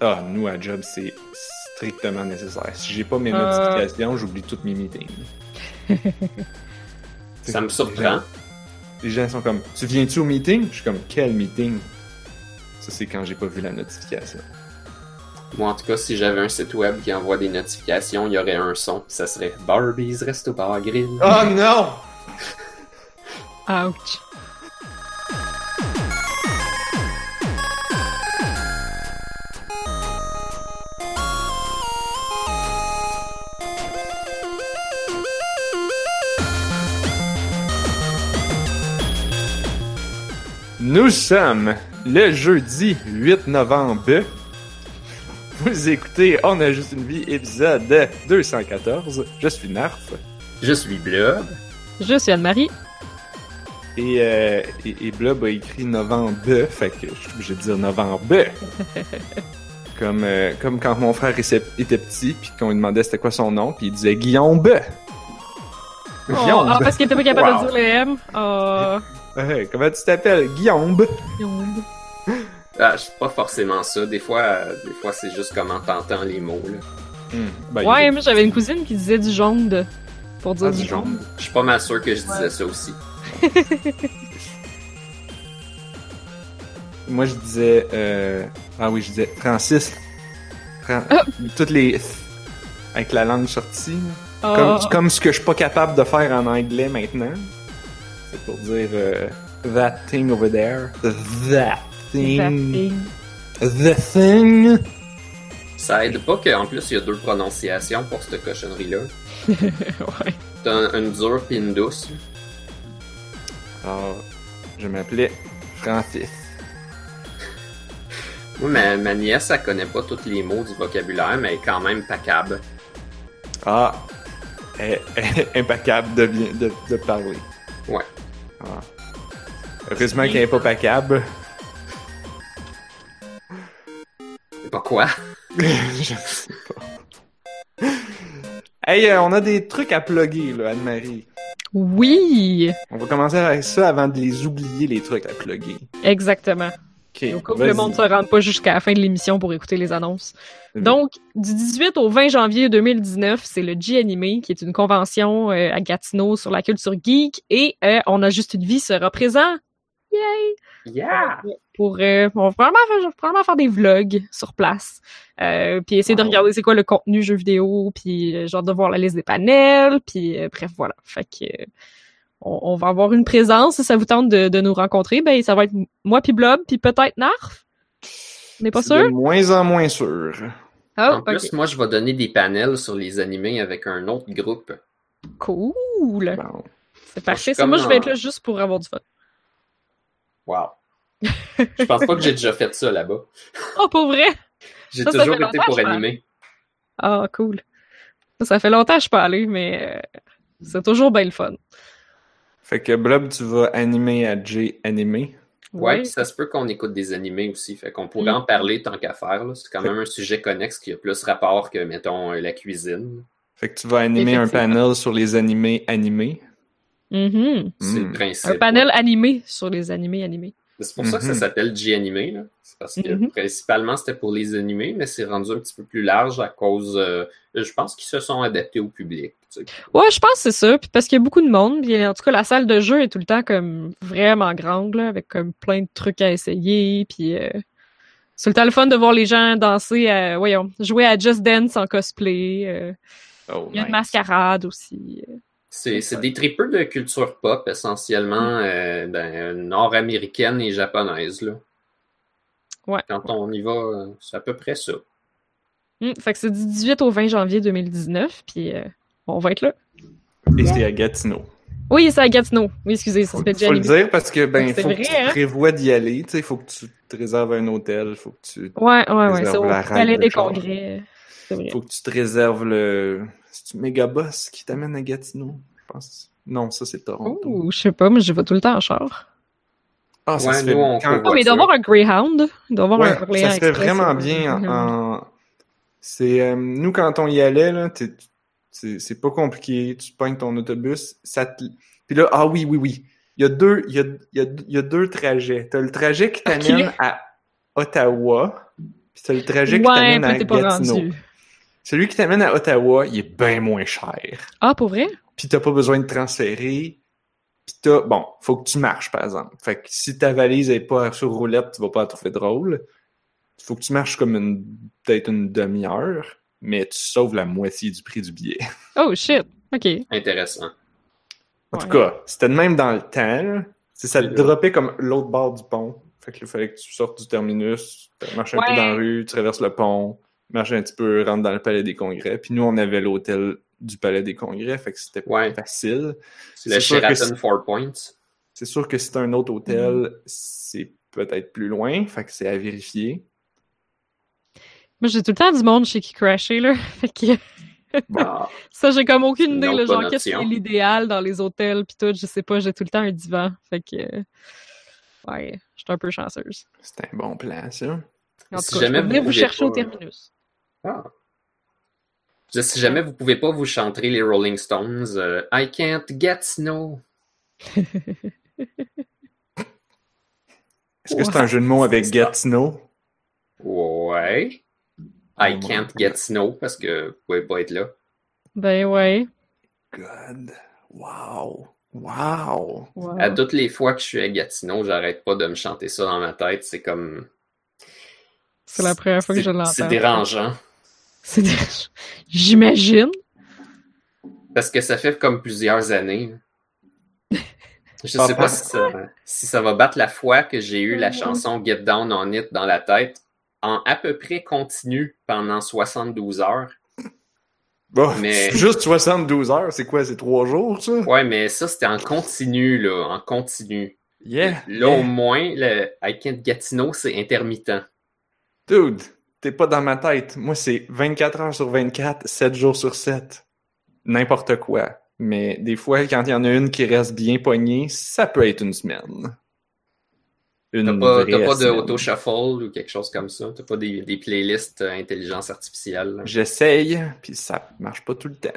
Ah, nous, à job, c'est strictement nécessaire. Si j'ai pas mes Euh. notifications, j'oublie tous mes meetings. Ça me Les surprend. gens, les gens sont comme, tu viens-tu au meeting? Je suis comme, quel meeting? Ça, c'est quand j'ai pas vu la notification. Moi, en tout cas, si j'avais un site web qui envoie des notifications, il y aurait un son, ça serait Barbie's Resto Bar Grill. Oh non! Ouch. Nous sommes le jeudi 8 novembre. Vous écoutez On a juste une vie, épisode 214. Je suis Narf. Je suis Blob. Je suis Anne-Marie. Et, euh, et, et Blob a écrit novembre, fait que je suis obligé de dire novembre. comme, euh, comme quand mon frère était était petit, puis qu'on lui demandait c'était quoi son nom, puis il disait Guillaume. Oh, Guillaume. ah, parce qu'il était pas capable Wow. de dire le M. Oh. Ouais, comment tu t'appelles? Guillaume. Ah, je suis pas forcément ça. Des fois, euh, des fois c'est juste comment t'entends les mots. Là. Hmm, ben, Ouais, il- moi j'avais une cousine qui disait du jaune pour dire Ah, du jaune. Je suis pas mal sûr que je disais ça aussi. Moi, je disais. Euh... Ah oui, je disais Francis. Fran- Ah. Toutes les. Avec la langue sortie. Ah, Comme, comme ce que je suis pas capable de faire en anglais maintenant. C'est pour dire euh, that thing over there. That thing. The thing. Ça aide pas qu'en plus, il y a deux prononciations pour cette cochonnerie-là. ouais. T'as une dure pis une douce. Alors, je m'appelais Francis. Moi, ma, ma nièce, elle connaît pas tous les mots du vocabulaire, mais elle est quand même pacable. Ah. Elle- elle est impeccable de, bien, de, de parler. Ouais. Ah. Heureusement qu'elle est pas pacable. Pas quoi? je sais pas. Hey, euh, on a des trucs à plugger, là, Anne-Marie. Oui, On va commencer avec ça avant de les oublier, les trucs à plugger. exactement. Ok. Au cas où vas-y. le monde se rende pas jusqu'à la fin de l'émission pour écouter les annonces. Donc, du 18 au 20 janvier 2019, c'est le G-Anime, qui est une convention euh, à Gatineau sur la culture geek, et euh, On a juste une vie sera présent. Yay! Yeah! Pour, euh, on va probablement faire, probablement faire des vlogs sur place, euh, puis essayer de regarder c'est quoi le contenu jeu vidéo, puis euh, genre de voir la liste des panels, puis euh, bref, voilà. Fait que euh, on, on va avoir une présence. Si ça vous tente de, de nous rencontrer, ben ça va être moi puis Blob, puis peut-être Narf. On n'est pas C'est de sûr? moins en moins sûr. Oh, en plus, moi, je vais donner des panels sur les animés avec un autre groupe. Cool. Bon. C'est parfait. Ça, moi, je vais être là juste pour avoir du fun. Wow. je pense pas que j'ai déjà fait ça là-bas. Oh, pour vrai? J'ai toujours été pour animer. Ah, cool. Ça, ça fait longtemps que je suis pas allée, mais c'est toujours bien le fun. Fait que Blob, tu vas animer à J animé. Ouais, Oui. puis ça se peut qu'on écoute des animés aussi. Fait qu'on pourrait Mm. en parler tant qu'à faire. là. C'est quand même un sujet connexe qui a plus rapport que, mettons, euh, la cuisine. Fait que tu vas animer un panel sur les animés animés. Mhm. C'est le Hmm. principe. Un panel animé sur les animés animés. C'est pour ça que ça Mhm. s'appelle G-Animé. là. C'est parce que Mhm. principalement c'était pour les animés, mais c'est rendu un petit peu plus large à cause. euh, je pense qu'ils se sont adaptés au public. tu sais. Ouais, je pense que c'est ça. Puis parce qu'il y a beaucoup de monde. Puis en tout cas, la salle de jeu est tout le temps comme vraiment grande, là, avec comme plein de trucs à essayer. Puis euh, c'est tout le temps le fun de voir les gens danser, à, voyons, jouer à Just Dance en cosplay. euh, Oh, il y a une mascarade aussi. C'est c'est des tripeux de culture pop essentiellement euh, ben, nord-américaine et japonaise. Là. Ouais. Quand on y va, c'est à peu près ça. Hum, fait que c'est du 18 au 20 janvier 2019. Puis euh, on va être là. Et c'est à Gatineau. Oui, c'est à Gatineau. Oui, excusez, ça Faut, s'appelle faut le dire parce que ben faut vrai, que tu hein? prévois d'y aller, tu sais, faut que tu te réserves un hôtel, faut que tu Ouais, ouais, ouais. C'est au la Palais des. Congrès. Vrai. faut que tu te réserves le c'est Megaboss qui t'amène à Gatineau, je pense. Non, ça c'est Toronto. Ouh, je sais pas, mais je vais tout le temps en char. Ah, ça Ouais, se fait nous, on quand- fait Ah, mais il doit avoir un Greyhound. Il doit avoir Ouais, un Orléans ça serait Express, vraiment euh, bien en, c'est euh, nous quand on y allait là, t'es- c'est c'est pas compliqué, tu pognes ton autobus, ça te... puis là ah oui oui oui, il y a deux il y a, il y a, il y a deux trajets. T'as le trajet qui t'amène à Ottawa, puis c'est le trajet qui Ouais, t'amène à Gatineau. rendu. Celui qui t'amène à Ottawa, il est bien moins cher. Ah, pour vrai? Puis t'as pas besoin de transférer. Puis t'as... Bon, faut que tu marches, par exemple. Fait que si ta valise est pas sur roulette, tu vas pas la trouver drôle. Faut que tu marches comme une... peut-être une demi-heure, mais tu sauves la moitié du prix du billet. Oh, shit. OK. Intéressant. En tout cas, c'était de même dans le temps. là. C'est ça te droppait comme l'autre bord du pont. Fait que il fallait que tu sortes du terminus, tu marches un peu dans la rue, tu traverses le pont, marches un petit peu, rentres dans le palais des congrès. Puis nous, on avait l'hôtel du palais des congrès, fait que c'était Ouais. facile. Le C'est sûr que Sheraton Four Points. C'est sûr que si t'as un autre hôtel, Mm. c'est peut-être plus loin, fait que c'est à vérifier. Moi, j'ai tout le temps du monde chez qui crasher, là. Fait que Ah, ça, j'ai comme aucune Une idée, là, genre, qu'est-ce qui est l'idéal dans les hôtels, pis tout. Je sais pas, j'ai tout le temps un divan. Fait que. euh, Ouais, je suis un peu chanceuse. C'est un bon plan, ça. En Si tout cas, je jamais peux venir vous chercher au pas- terminus. Ah. Je- Si jamais vous pouvez pas vous chanter les Rolling Stones, euh, I can't get snow. Est-ce que c'est un jeu de mots avec ça. Gatineau? Ouais. I Oh, can't get snow parce que vous pouvez pas être là. Ben ouais. God. Wow. Wow. Wow. À toutes les fois que je suis à Gatineau, j'arrête pas de me chanter ça dans ma tête. C'est comme. C'est la première fois que je l'entends. C'est dérangeant. C'est dé- J'imagine. Parce que ça fait comme plusieurs années. Je Ah, sais pas si ça, si ça va battre la fois que j'ai eu la chanson Get Down on It dans la tête en à peu près continu pendant 72 heures. Bon, Mais- c'est juste 72 heures, c'est quoi, c'est trois jours, ça? Ouais, mais ça, c'était en continu, là, en continu. Yeah. Là, au moins, le I Can't Gatineau, c'est intermittent. Dude, t'es pas dans ma tête. Moi, c'est 24 heures sur 24, 7 jours sur 7. N'importe quoi. Mais des fois, quand il y en a une qui reste bien poignée, ça peut être une semaine. Une T'as pas, t'as pas de auto-shuffle ou quelque chose comme ça? T'as pas des, des playlists euh, intelligence artificielle? J'essaye, puis ça marche pas tout le temps.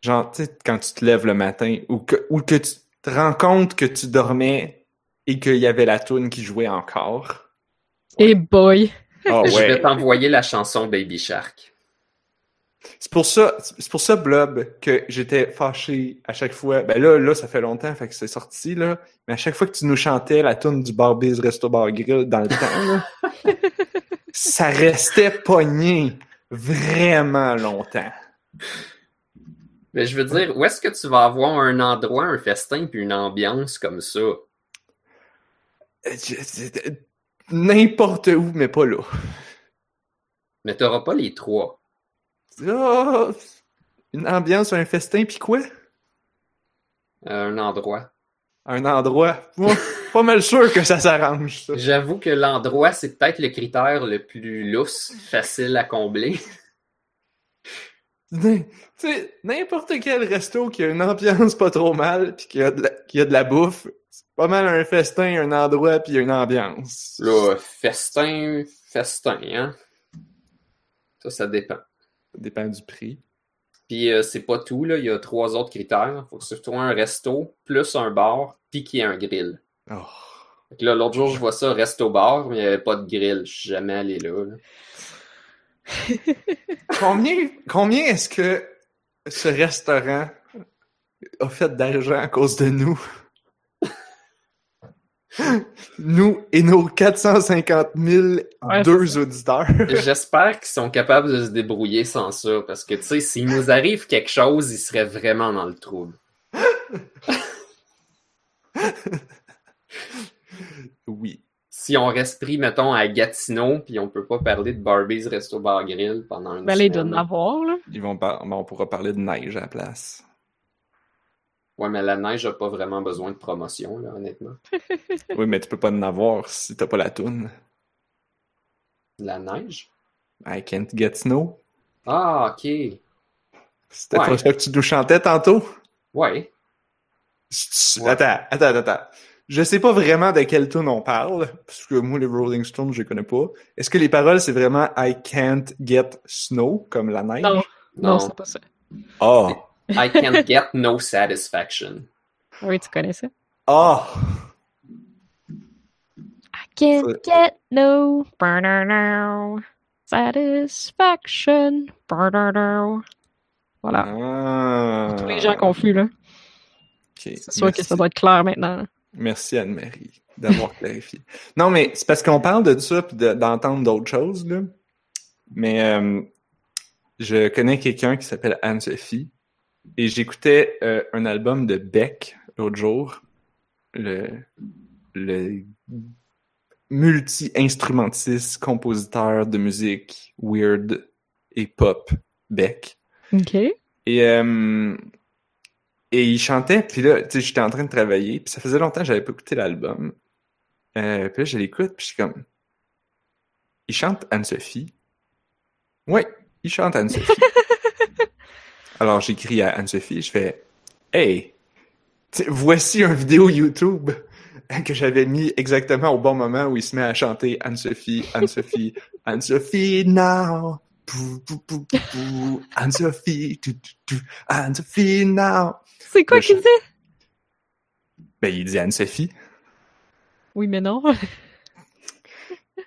Genre, tu sais, quand tu te lèves le matin, ou que, ou que tu te rends compte que tu dormais et qu'il y avait la toune qui jouait encore. Et boy. Ah Je vais t'envoyer la chanson Baby Shark. C'est pour ça, c'est pour ça, Blob, que j'étais fâché à chaque fois. Ben là, là, ça fait longtemps, fait que c'est sorti, là. Mais à chaque fois que tu nous chantais la tune du Barbies Resto Bar Grill dans le temps, là, ça restait pogné vraiment longtemps. Mais je veux dire, où est-ce que tu vas avoir un endroit, un festin, puis une ambiance comme ça? N'importe où, mais pas là. Mais t'auras pas les trois. Ah, une ambiance, un festin, puis quoi? Euh, un endroit. Un endroit. Moi, pas mal sûr que ça s'arrange. J'avoue que l'endroit, c'est peut-être le critère le plus lousse, facile à combler. Tu sais, n'importe quel resto qui a une ambiance pas trop mal, puis qui a de la, qui a de la bouffe, pas mal un festin, un endroit, puis une ambiance. Là, festin, festin, hein? Ça, ça dépend. Ça dépend du prix. Puis euh, c'est pas tout, là. Il y a trois autres critères. Faut que ce soit un resto, plus un bar, puis qu'il y ait un grill. Oh. Fait que là, l'autre jour, je vois ça, resto-bar, mais il n'y avait pas de grill. Je suis jamais allé là. là. Combien, combien est-ce que ce restaurant a fait d'argent à cause de nous? Nous et nos 450 000 Ouais, deux auditeurs. J'espère qu'ils sont capables de se débrouiller sans ça, parce que, tu sais, s'il nous arrive quelque chose, ils seraient vraiment dans le trouble. Oui. Si on reste pris, mettons, à Gatineau, puis on peut pas parler de Barbie's Resto Bar Grill pendant une Ben semaine. en avoir, là. Ils vont par- bon, on pourra parler de neige à la place. Ouais, mais la neige a pas vraiment besoin de promotion, là, honnêtement. Oui, mais tu peux pas en avoir si t'as pas la toune. La neige? I can't get snow. Ah, ok. C'était Ouais. pas ça que tu nous chantais tantôt? Ouais. Attends, attends, attends. Je sais pas vraiment de quelle tune on parle, parce que moi, les Rolling Stones, je les connais pas. Est-ce que les paroles, c'est vraiment I can't get snow, comme la neige? Non, non, Non. c'est pas ça. Ah! I can't get no satisfaction. Oui, tu connais ça? Ah! I can't get no satisfaction. Voilà. Ah. Tous les gens confus, là. Ok, C'est sûr que merci. ça doit être clair maintenant. Merci Anne-Marie d'avoir clarifié. Non, mais c'est parce qu'on parle de ça puis de- d'entendre d'autres choses, là. Mais euh, je connais quelqu'un qui s'appelle Anne-Sophie et j'écoutais euh, un album de Beck l'autre jour. Le, le multi-instrumentiste, compositeur de musique weird et pop Beck. OK. Et, euh, et il chantait, puis là, tu sais, j'étais en train de travailler, puis ça faisait longtemps que j'avais pas écouté l'album. Euh, puis là, je l'écoute, puis je suis comme... Il chante Anne-Sophie. Oui, il chante Anne-Sophie. Alors, j'écris à Anne-Sophie, je fais « Hey, voici une vidéo YouTube que j'avais mis exactement au bon moment où il se met à chanter Anne-Sophie, Anne-Sophie, Anne-Sophie now. Anne-Sophie, Anne-Sophie now. C'est quoi qu'il dit? Ben, il dit Anne-Sophie. Oui, mais non.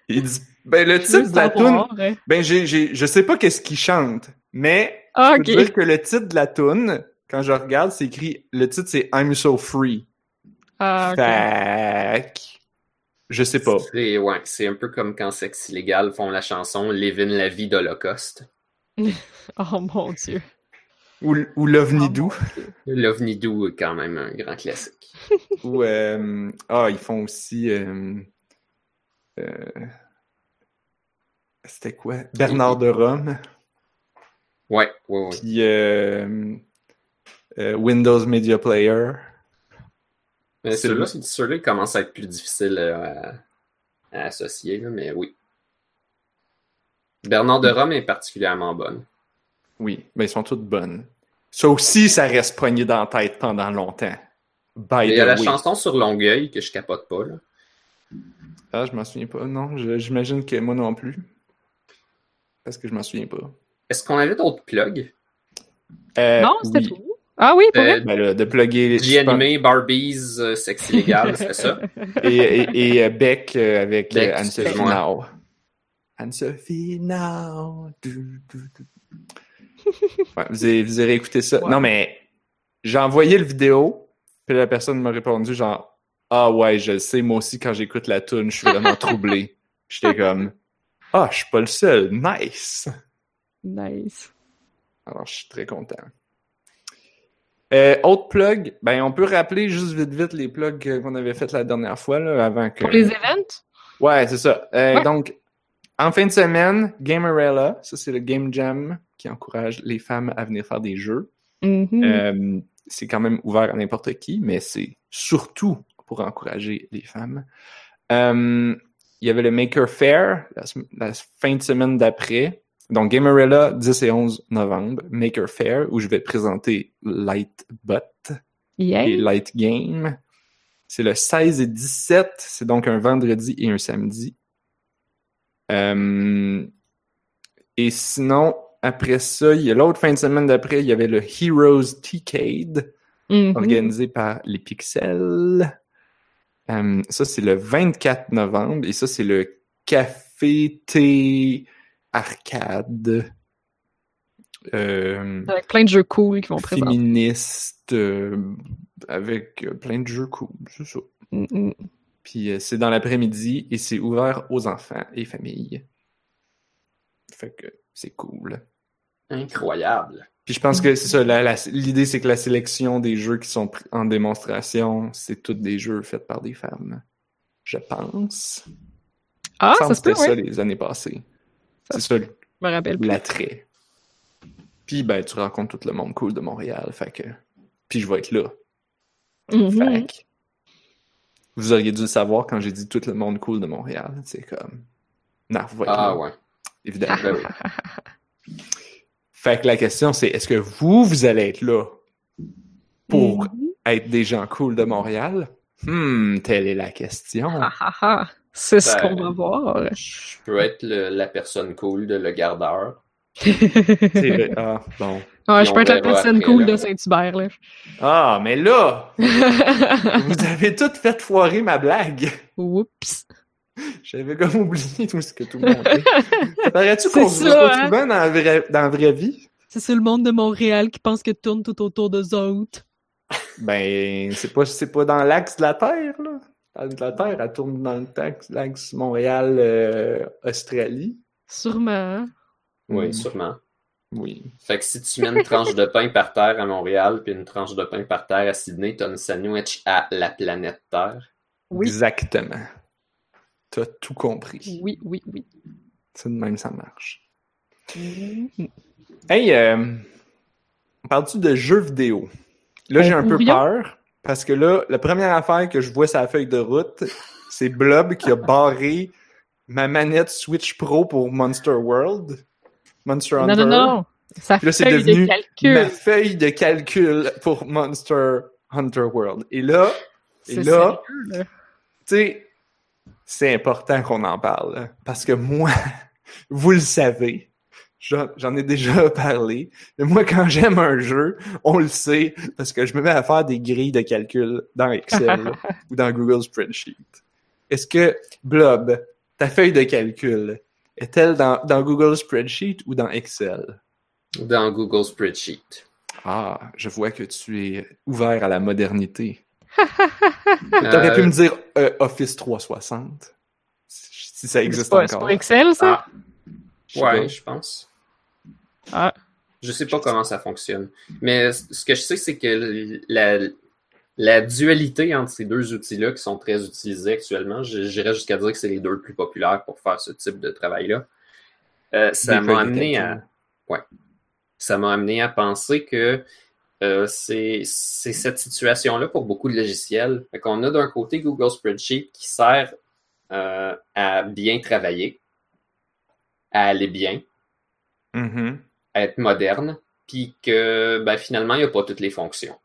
Il dit, ben, le titre de la tune, hein. ben, j'ai, j'ai, je sais pas qu'est-ce qu'il chante, mais Ah, je ok. peux dire que le titre de la tune, quand je regarde, c'est écrit, le titre c'est I'm So Free. Ah, ok. Je sais pas. C'est ouais, c'est un peu comme quand Sex Illégal font la chanson Living la vie d'Holocauste. Oh mon dieu. Ou, ou l'OVNI Oh, Doo. L'OVNI Doo est quand même un grand classique. Ou, euh, ah, ils font aussi, euh, euh, c'était quoi? Bernard de Rome. Ouais, ouais, ouais. Puis, euh, euh, Windows Media Player. Mais c'est- ceux-là, ils commencent à être plus difficiles euh, à, à associer, là, mais oui. Bernard de Rome est particulièrement bonne. Oui, mais ils sont toutes bonnes. Ça aussi, ça reste poigné dans la tête pendant longtemps. By Il y a la way. chanson sur Longueuil que je capote pas. Là. Ah, je m'en souviens pas. Non, j'imagine que moi non plus. Parce que je m'en souviens pas. Est-ce qu'on avait d'autres plugs? Euh, non, c'était oui. tout. Ah oui, pour Euh, vrai? Ben là, de plugger J animé, Barbies, euh, Sexe illégal, c'est ça? et, et, et, euh, Beck euh, avec euh, Anne-Sophie. Now. Anne-Sophie Now. Du, du, du. Ouais, vous, avez, vous avez écouté ça. Ouais. Non, mais j'ai envoyé le vidéo, puis la personne m'a répondu genre Ah ouais, je le sais, moi aussi quand j'écoute la tune, je suis vraiment troublé. J'étais comme Ah, je suis pas le seul. Nice. Nice. Alors, je suis très content. Euh, autre plug, ben on peut rappeler juste vite vite les plugs qu'on avait fait la dernière fois là, avant que. Pour les events? Ouais, c'est ça. Euh, Ouais. Donc, en fin de semaine, Gamerella, ça c'est le Game Jam qui encourage les femmes à venir faire des jeux. Mhm. Euh, c'est quand même ouvert à n'importe qui, mais c'est surtout pour encourager les femmes. Il y avait le Maker Fair la fin de semaine d'après. Donc, Gamerella, 10 et 11 novembre. Maker Fair, où je vais présenter Lightbot Yay. et Light Game. C'est le 16 et 17. C'est donc un vendredi et un samedi. Euh, et sinon, après ça, il y a l'autre fin de semaine d'après, il y avait le Heroes T-Cade, Mhm. organisé par les Pixels. Euh, ça, c'est le 24 novembre. Et ça, c'est le Café Thé Arcade. Euh, Avec plein de jeux cool qui vont présenter. féministe euh, avec euh, plein de jeux cool, c'est ça. Puis euh, c'est dans l'après-midi et c'est ouvert aux enfants et familles. Fait que c'est cool. Incroyable. Puis je pense que c'est ça, l'idée c'est que la sélection des jeux qui sont en démonstration, c'est tous des jeux faits par des femmes. Je pense. Ah, ça se peut, ça ouais. les années passées. C'est ça Je me rappelle plus. l'attrait. Puis ben tu rencontres tout le monde cool de Montréal, fait que puis je vais être là. Mhm. Fait que, vous auriez dû le savoir quand j'ai dit tout le monde cool de Montréal. C'est comme. Non, vous voyez. Ah ouais. Évidemment. Ben oui. Fait que la question, c'est est-ce que vous, vous allez être là pour Mhm. être des gens cool de Montréal? Hmm, telle est la question. C'est ce Ben, qu'on va voir. Je peux être le- la personne cool de le gardeur. C'est vrai. Ah, bon. Ouais, je peux être la personne après, cool là. de Saint-Hubert, là. Ah, mais là, vous avez tout fait foirer ma blague. Oups. J'avais comme oublié tout ce que tout le monde. Ça paraît-tu qu'on se C'est voit hein? souvent dans la vraie, dans la vraie vie? C'est le monde de Montréal qui pense que tourne tout autour d'eux autres. Ben, c'est pas, c'est pas dans l'axe de la Terre, là. La Terre, elle tourne dans le taxe- l'axe Montréal-Australie. Sûrement. hein? Oui, Mm. sûrement. Oui. Fait que si tu mets une tranche de pain par terre à Montréal puis une tranche de pain par terre à Sydney, t'as une sandwich à la planète Terre. Oui. Exactement. T'as tout compris. Oui, oui, oui. C'est de même, ça marche. Mhm. Hey, euh, parles-tu de jeux vidéo? Là, j'ai un peu peur, parce que là, la première affaire que je vois sur la feuille de route, c'est Blob qui a barré ma manette Switch Pro pour Monster World. Monster Non, Hunter. non, non. Ça Puis là, c'est fait devenu de calcul. Ma feuille de calcul pour Monster Hunter World. Et là, et là. tu sais, c'est important qu'on en parle. hein, Parce que moi, vous le savez, j'en ai déjà parlé. Mais moi, quand j'aime un jeu, on le sait parce que je me mets à faire des grilles de calcul dans Excel ou dans Google Spreadsheet. Est-ce que, Blob, ta feuille de calcul, est-elle dans, dans Google Spreadsheet ou dans Excel? Dans Google Spreadsheet. Ah, je vois que tu es ouvert à la modernité. T'aurais pu Euh, me dire euh, Office 360. Si ça C'est existe pas, c'est encore. pas Excel, ça? Ah, ouais, je pense. Ah. Je sais pas comment ça fonctionne. Mais ce que je sais, c'est que la, la dualité entre ces deux outils-là qui sont très utilisés actuellement, j'irais jusqu'à dire que c'est les deux plus populaires pour faire ce type de travail-là. Euh, ça m'a amené à. Ouais. Ça m'a amené à penser que euh, c'est cette situation-là pour beaucoup de logiciels. Fait qu'on a d'un côté Google Spreadsheet qui sert euh, à bien travailler, à aller bien, Mhm. Être moderne, puis que ben, finalement, il n'y a pas toutes les fonctions.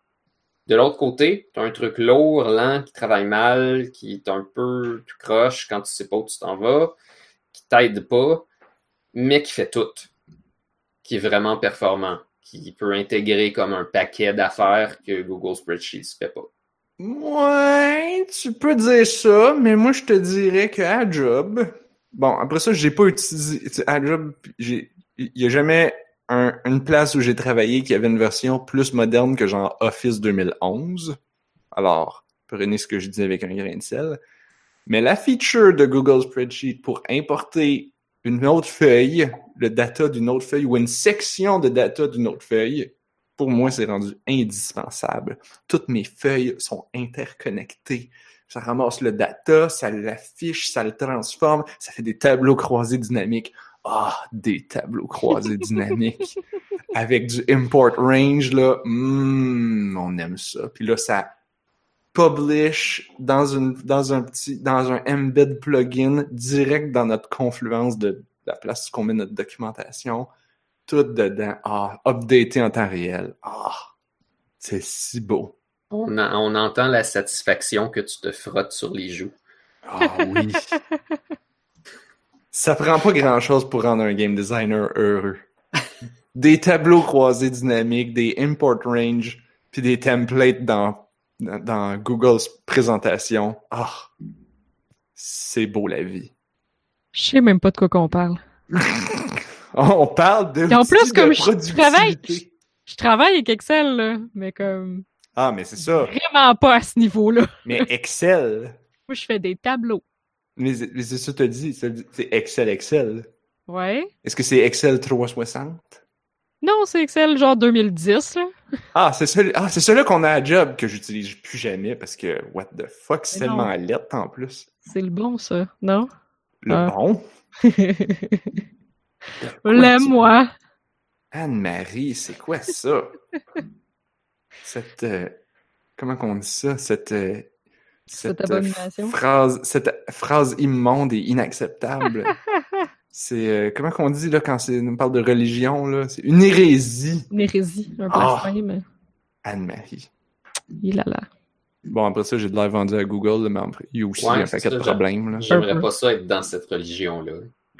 De l'autre côté, tu as un truc lourd, lent, qui travaille mal, qui est un peu tout croche quand tu sais pas où tu t'en vas, qui t'aide pas, mais qui fait tout, qui est vraiment performant, qui peut intégrer comme un paquet d'affaires que Google Spreadsheet ne fait pas. Ouais, tu peux dire ça, mais moi je te dirais que à job, bon après ça j'ai pas utilisé tu sais, à job, j'ai il y a jamais un- une place où j'ai travaillé qui avait une version plus moderne que genre Office 2011. Alors prenez ce que je dis avec un grain de sel. Mais la feature de Google Spreadsheet pour importer une autre feuille, le data d'une autre feuille ou une section de data d'une autre feuille, pour moi c'est rendu indispensable toutes mes feuilles sont interconnectées. Ça ramasse le data, ça l'affiche, ça le transforme, ça fait des tableaux croisés dynamiques. Ah, des tableaux croisés dynamiques. Avec du import range, là, hmm, on aime ça. Puis là, ça publish dans une dans un petit dans un embed plugin direct dans notre confluence de la place qu'on met notre documentation. Tout dedans. Ah, updaté en temps réel. Ah, c'est si beau. On, a- on entend la satisfaction que tu te frottes sur les joues. Ah oui. Ça prend pas grand chose pour rendre un game designer heureux. Des tableaux croisés dynamiques, des import range, puis des templates dans, dans, dans Google's présentation. Ah, c'est beau la vie. Je sais même pas de quoi qu'on parle. On parle de Et en plus, comme je travaille- Je travaille avec Excel, là, mais comme Ah, mais c'est ça. vraiment pas à ce niveau-là. Mais Excel. Moi, je fais des tableaux. Mais c'est mais c'est ça que tu dit. C'est Excel, Excel. Ouais. Est-ce que c'est Excel 360? Non, c'est Excel genre 2010, là. Ah, c'est celui, ah, c'est qu'on a à job que j'utilise plus jamais parce que, what the fuck, c'est tellement lettre en plus. C'est le bon, ça, non? Le Ah. bon? Quoi, L'aime, tu- moi. Anne-Marie, c'est quoi ça? cette, euh, comment qu'on dit ça? Cette, euh, Cette euh, abomination. phrase, cette phrase immonde et inacceptable. c'est, euh, comment qu'on dit, là, quand on parle de religion, là? C'est une hérésie, Une hérésie, un blasphème. Anne-Marie. Il a là. Bon, après ça, j'ai de l'air vendu à Google, là, mais après, il y a aussi Ouais, un paquet de problèmes, là. J'aimerais pas ça être dans cette religion-là.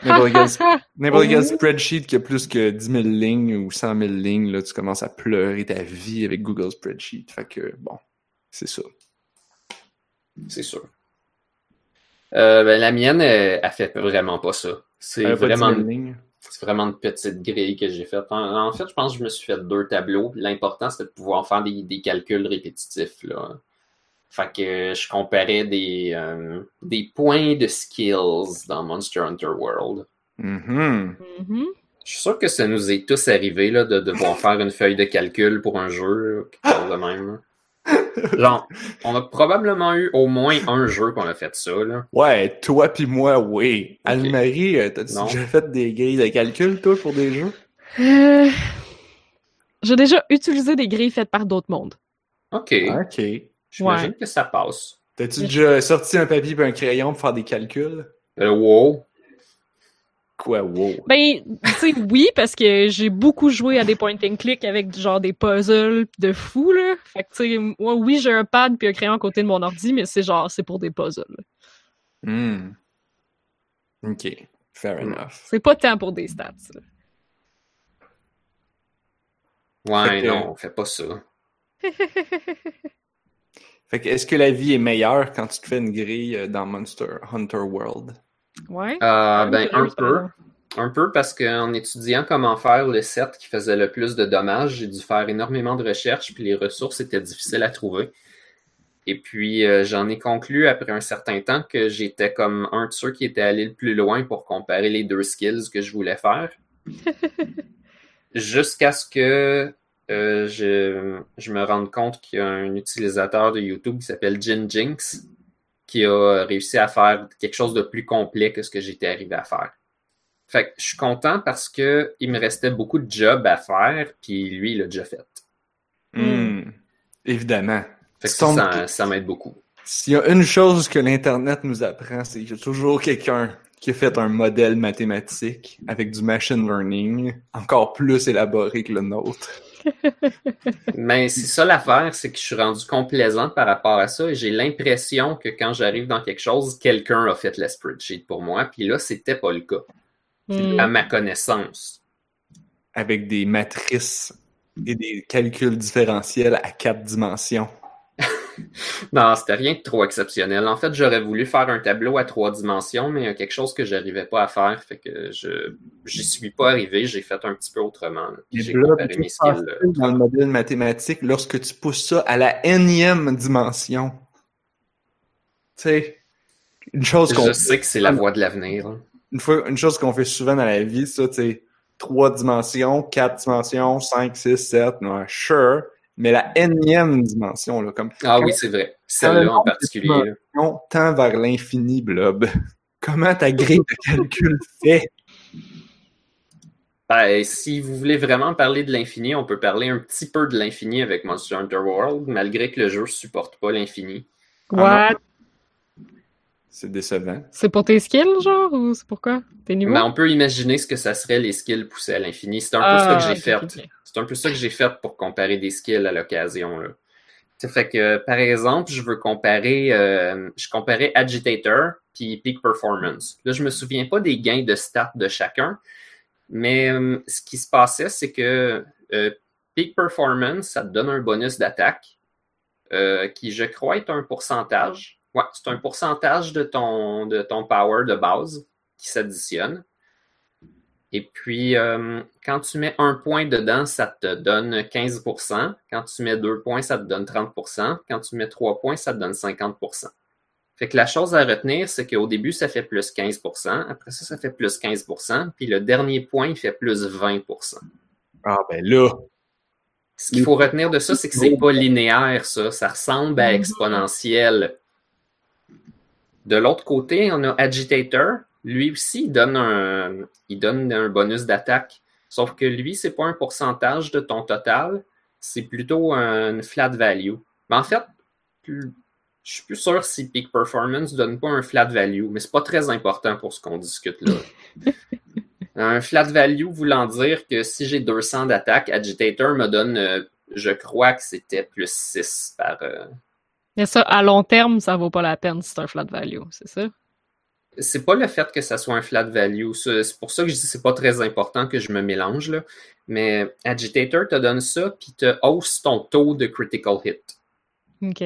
N'importe quel, n'importe quel Oh. spreadsheet qui a plus que 10 000 lignes ou 100 000 lignes, là, tu commences à pleurer ta vie avec Google Spreadsheet. Fait que, bon, c'est ça. C'est sûr. Euh, ben, la mienne, elle, elle fait vraiment pas ça. C'est vraiment, c'est vraiment une petite grille que j'ai faite. En, en fait, je pense que je me suis fait deux tableaux. L'important, c'était de pouvoir faire des, des calculs répétitifs. Là. Fait que je comparais des, euh, des points de skills dans Monster Hunter World. Mhm. Mhm. Je suis sûr que ça nous est tous arrivé là, de devoir faire une feuille de calcul pour un jeu, quelque chose de même. Genre, on a probablement eu au moins un jeu qu'on a fait ça. Là. Ouais, toi pis moi, oui. Ok. Anne-Marie, euh, t'as-tu déjà fait des grilles de calcul, toi, pour des jeux? Euh, J'ai déjà utilisé des grilles faites par d'autres mondes. OK. Ok. J'imagine que ça passe. T'as-tu déjà sorti un papier et un crayon pour faire des calculs? Euh, wow. Quoi, wow. Ben, tu sais, oui, parce que j'ai beaucoup joué à des point and click avec genre des puzzles de fou, là. Fait que, tu sais, moi, oui, j'ai un pad puis un crayon à côté de mon ordi, mais c'est genre, c'est pour des puzzles. Hmm. Ok. Fair enough. C'est pas tant pour des stats. là. Ouais, que- non, on fait pas ça. Fait que, est-ce que la vie est meilleure quand tu te fais une grille euh, dans Monster Hunter World? Euh, ben, un Curieuse, par peu. Un peu parce qu'en étudiant comment faire le set qui faisait le plus de dommages, j'ai dû faire énormément de recherches, puis les ressources étaient difficiles à trouver. Et puis, euh, j'en ai conclu après un certain temps que j'étais comme un de ceux qui était allé le plus loin pour comparer les deux skills que je voulais faire. Jusqu'à ce que euh, je, je me rende compte qu'il y a un utilisateur de YouTube qui s'appelle Jin Jinx qui a réussi à faire quelque chose de plus complet que ce que j'étais arrivé à faire. Fait que je suis content parce que il me restait beaucoup de jobs à faire, puis lui, il l'a déjà fait. Hmm. Évidemment. Fait que ça, ça m'aide beaucoup. S'il y a une chose que l'Internet nous apprend, c'est qu'il y a toujours quelqu'un qui a fait un modèle mathématique avec du machine learning encore plus élaboré que le nôtre. Mais c'est ça l'affaire, c'est que je suis rendu complaisant par rapport à ça et j'ai l'impression que quand j'arrive dans quelque chose, quelqu'un a fait le spreadsheet pour moi, puis là, c'était pas le cas, Hmm. à ma connaissance. Avec des matrices et des calculs différentiels à quatre dimensions. Non, c'était rien de trop exceptionnel. En fait, j'aurais voulu faire un tableau à trois dimensions, mais il y a quelque chose que j'arrivais pas à faire, fait que je j'y suis pas arrivé, j'ai fait un petit peu autrement. J'ai comparé mes skills. dans le modèle mathématique lorsque tu pousses ça à la énième dimension. Tu sais, une chose qu'on Je sais que c'est la voie de l'avenir. hein. une fois une chose qu'on fait souvent dans la vie, ça, tu sais, trois dimensions, quatre dimensions, cinq, six, sept, ouais, sure. Mais la énième dimension, là, comme Ah oui, c'est vrai. Celle-là en particulier. là. on tend vers l'infini, Blob. Comment ta grille de calcul fait? Ben, si vous voulez vraiment parler de l'infini, on peut parler un petit peu de l'infini avec Monster Hunter World, malgré que le jeu ne supporte pas l'infini. Ah What? C'est décevant. C'est pour tes skills, genre, ou c'est pourquoi? Tes niveaux? Mais on peut imaginer ce que ça serait les skills poussés à l'infini. C'est un peu Ah, ça que j'ai ok, fait. C'est un peu ça que j'ai fait pour comparer des skills à l'occasion. Ça fait que, par exemple, je veux comparer, euh, je comparais Agitator puis Peak Performance. Là, je me souviens pas des gains de stats de chacun, mais euh, ce qui se passait, c'est que euh, Peak Performance, ça te donne un bonus d'attaque qui, je crois, est un pourcentage. Ouais, c'est un pourcentage de ton, de ton power de base qui s'additionne. Et puis, euh, quand tu mets un point dedans, ça te donne 15%. Quand tu mets deux points, ça te donne 30%. Quand tu mets trois points, ça te donne 50%. Fait que la chose à retenir, c'est qu'au début, ça fait plus 15%. Après ça, ça fait plus 15%. Puis le dernier point, il fait plus 20%. Ah, ben là. Ce qu'il faut retenir de ça, c'est que c'est pas linéaire, ça. Ça ressemble à exponentiel. De l'autre côté, on a Agitator. Lui aussi, il donne un, il donne un bonus d'attaque. Sauf que lui, c'est pas un pourcentage de ton total, c'est plutôt une flat value. Mais en fait, plus- je suis plus sûr si Peak Performance donne pas un flat value, mais c'est pas très important pour ce qu'on discute là. un flat value voulant dire que si j'ai 200 d'attaque, Agitator me donne, euh, je crois que c'était plus 6 par, euh, Mais ça, à long terme, ça vaut pas la peine si c'est un flat value, c'est ça? C'est pas le fait que ça soit un flat value. C'est pour ça que je dis que c'est pas très important que je me mélange. Là. Mais Agitator te donne ça, puis te hausse ton taux de critical hit. OK.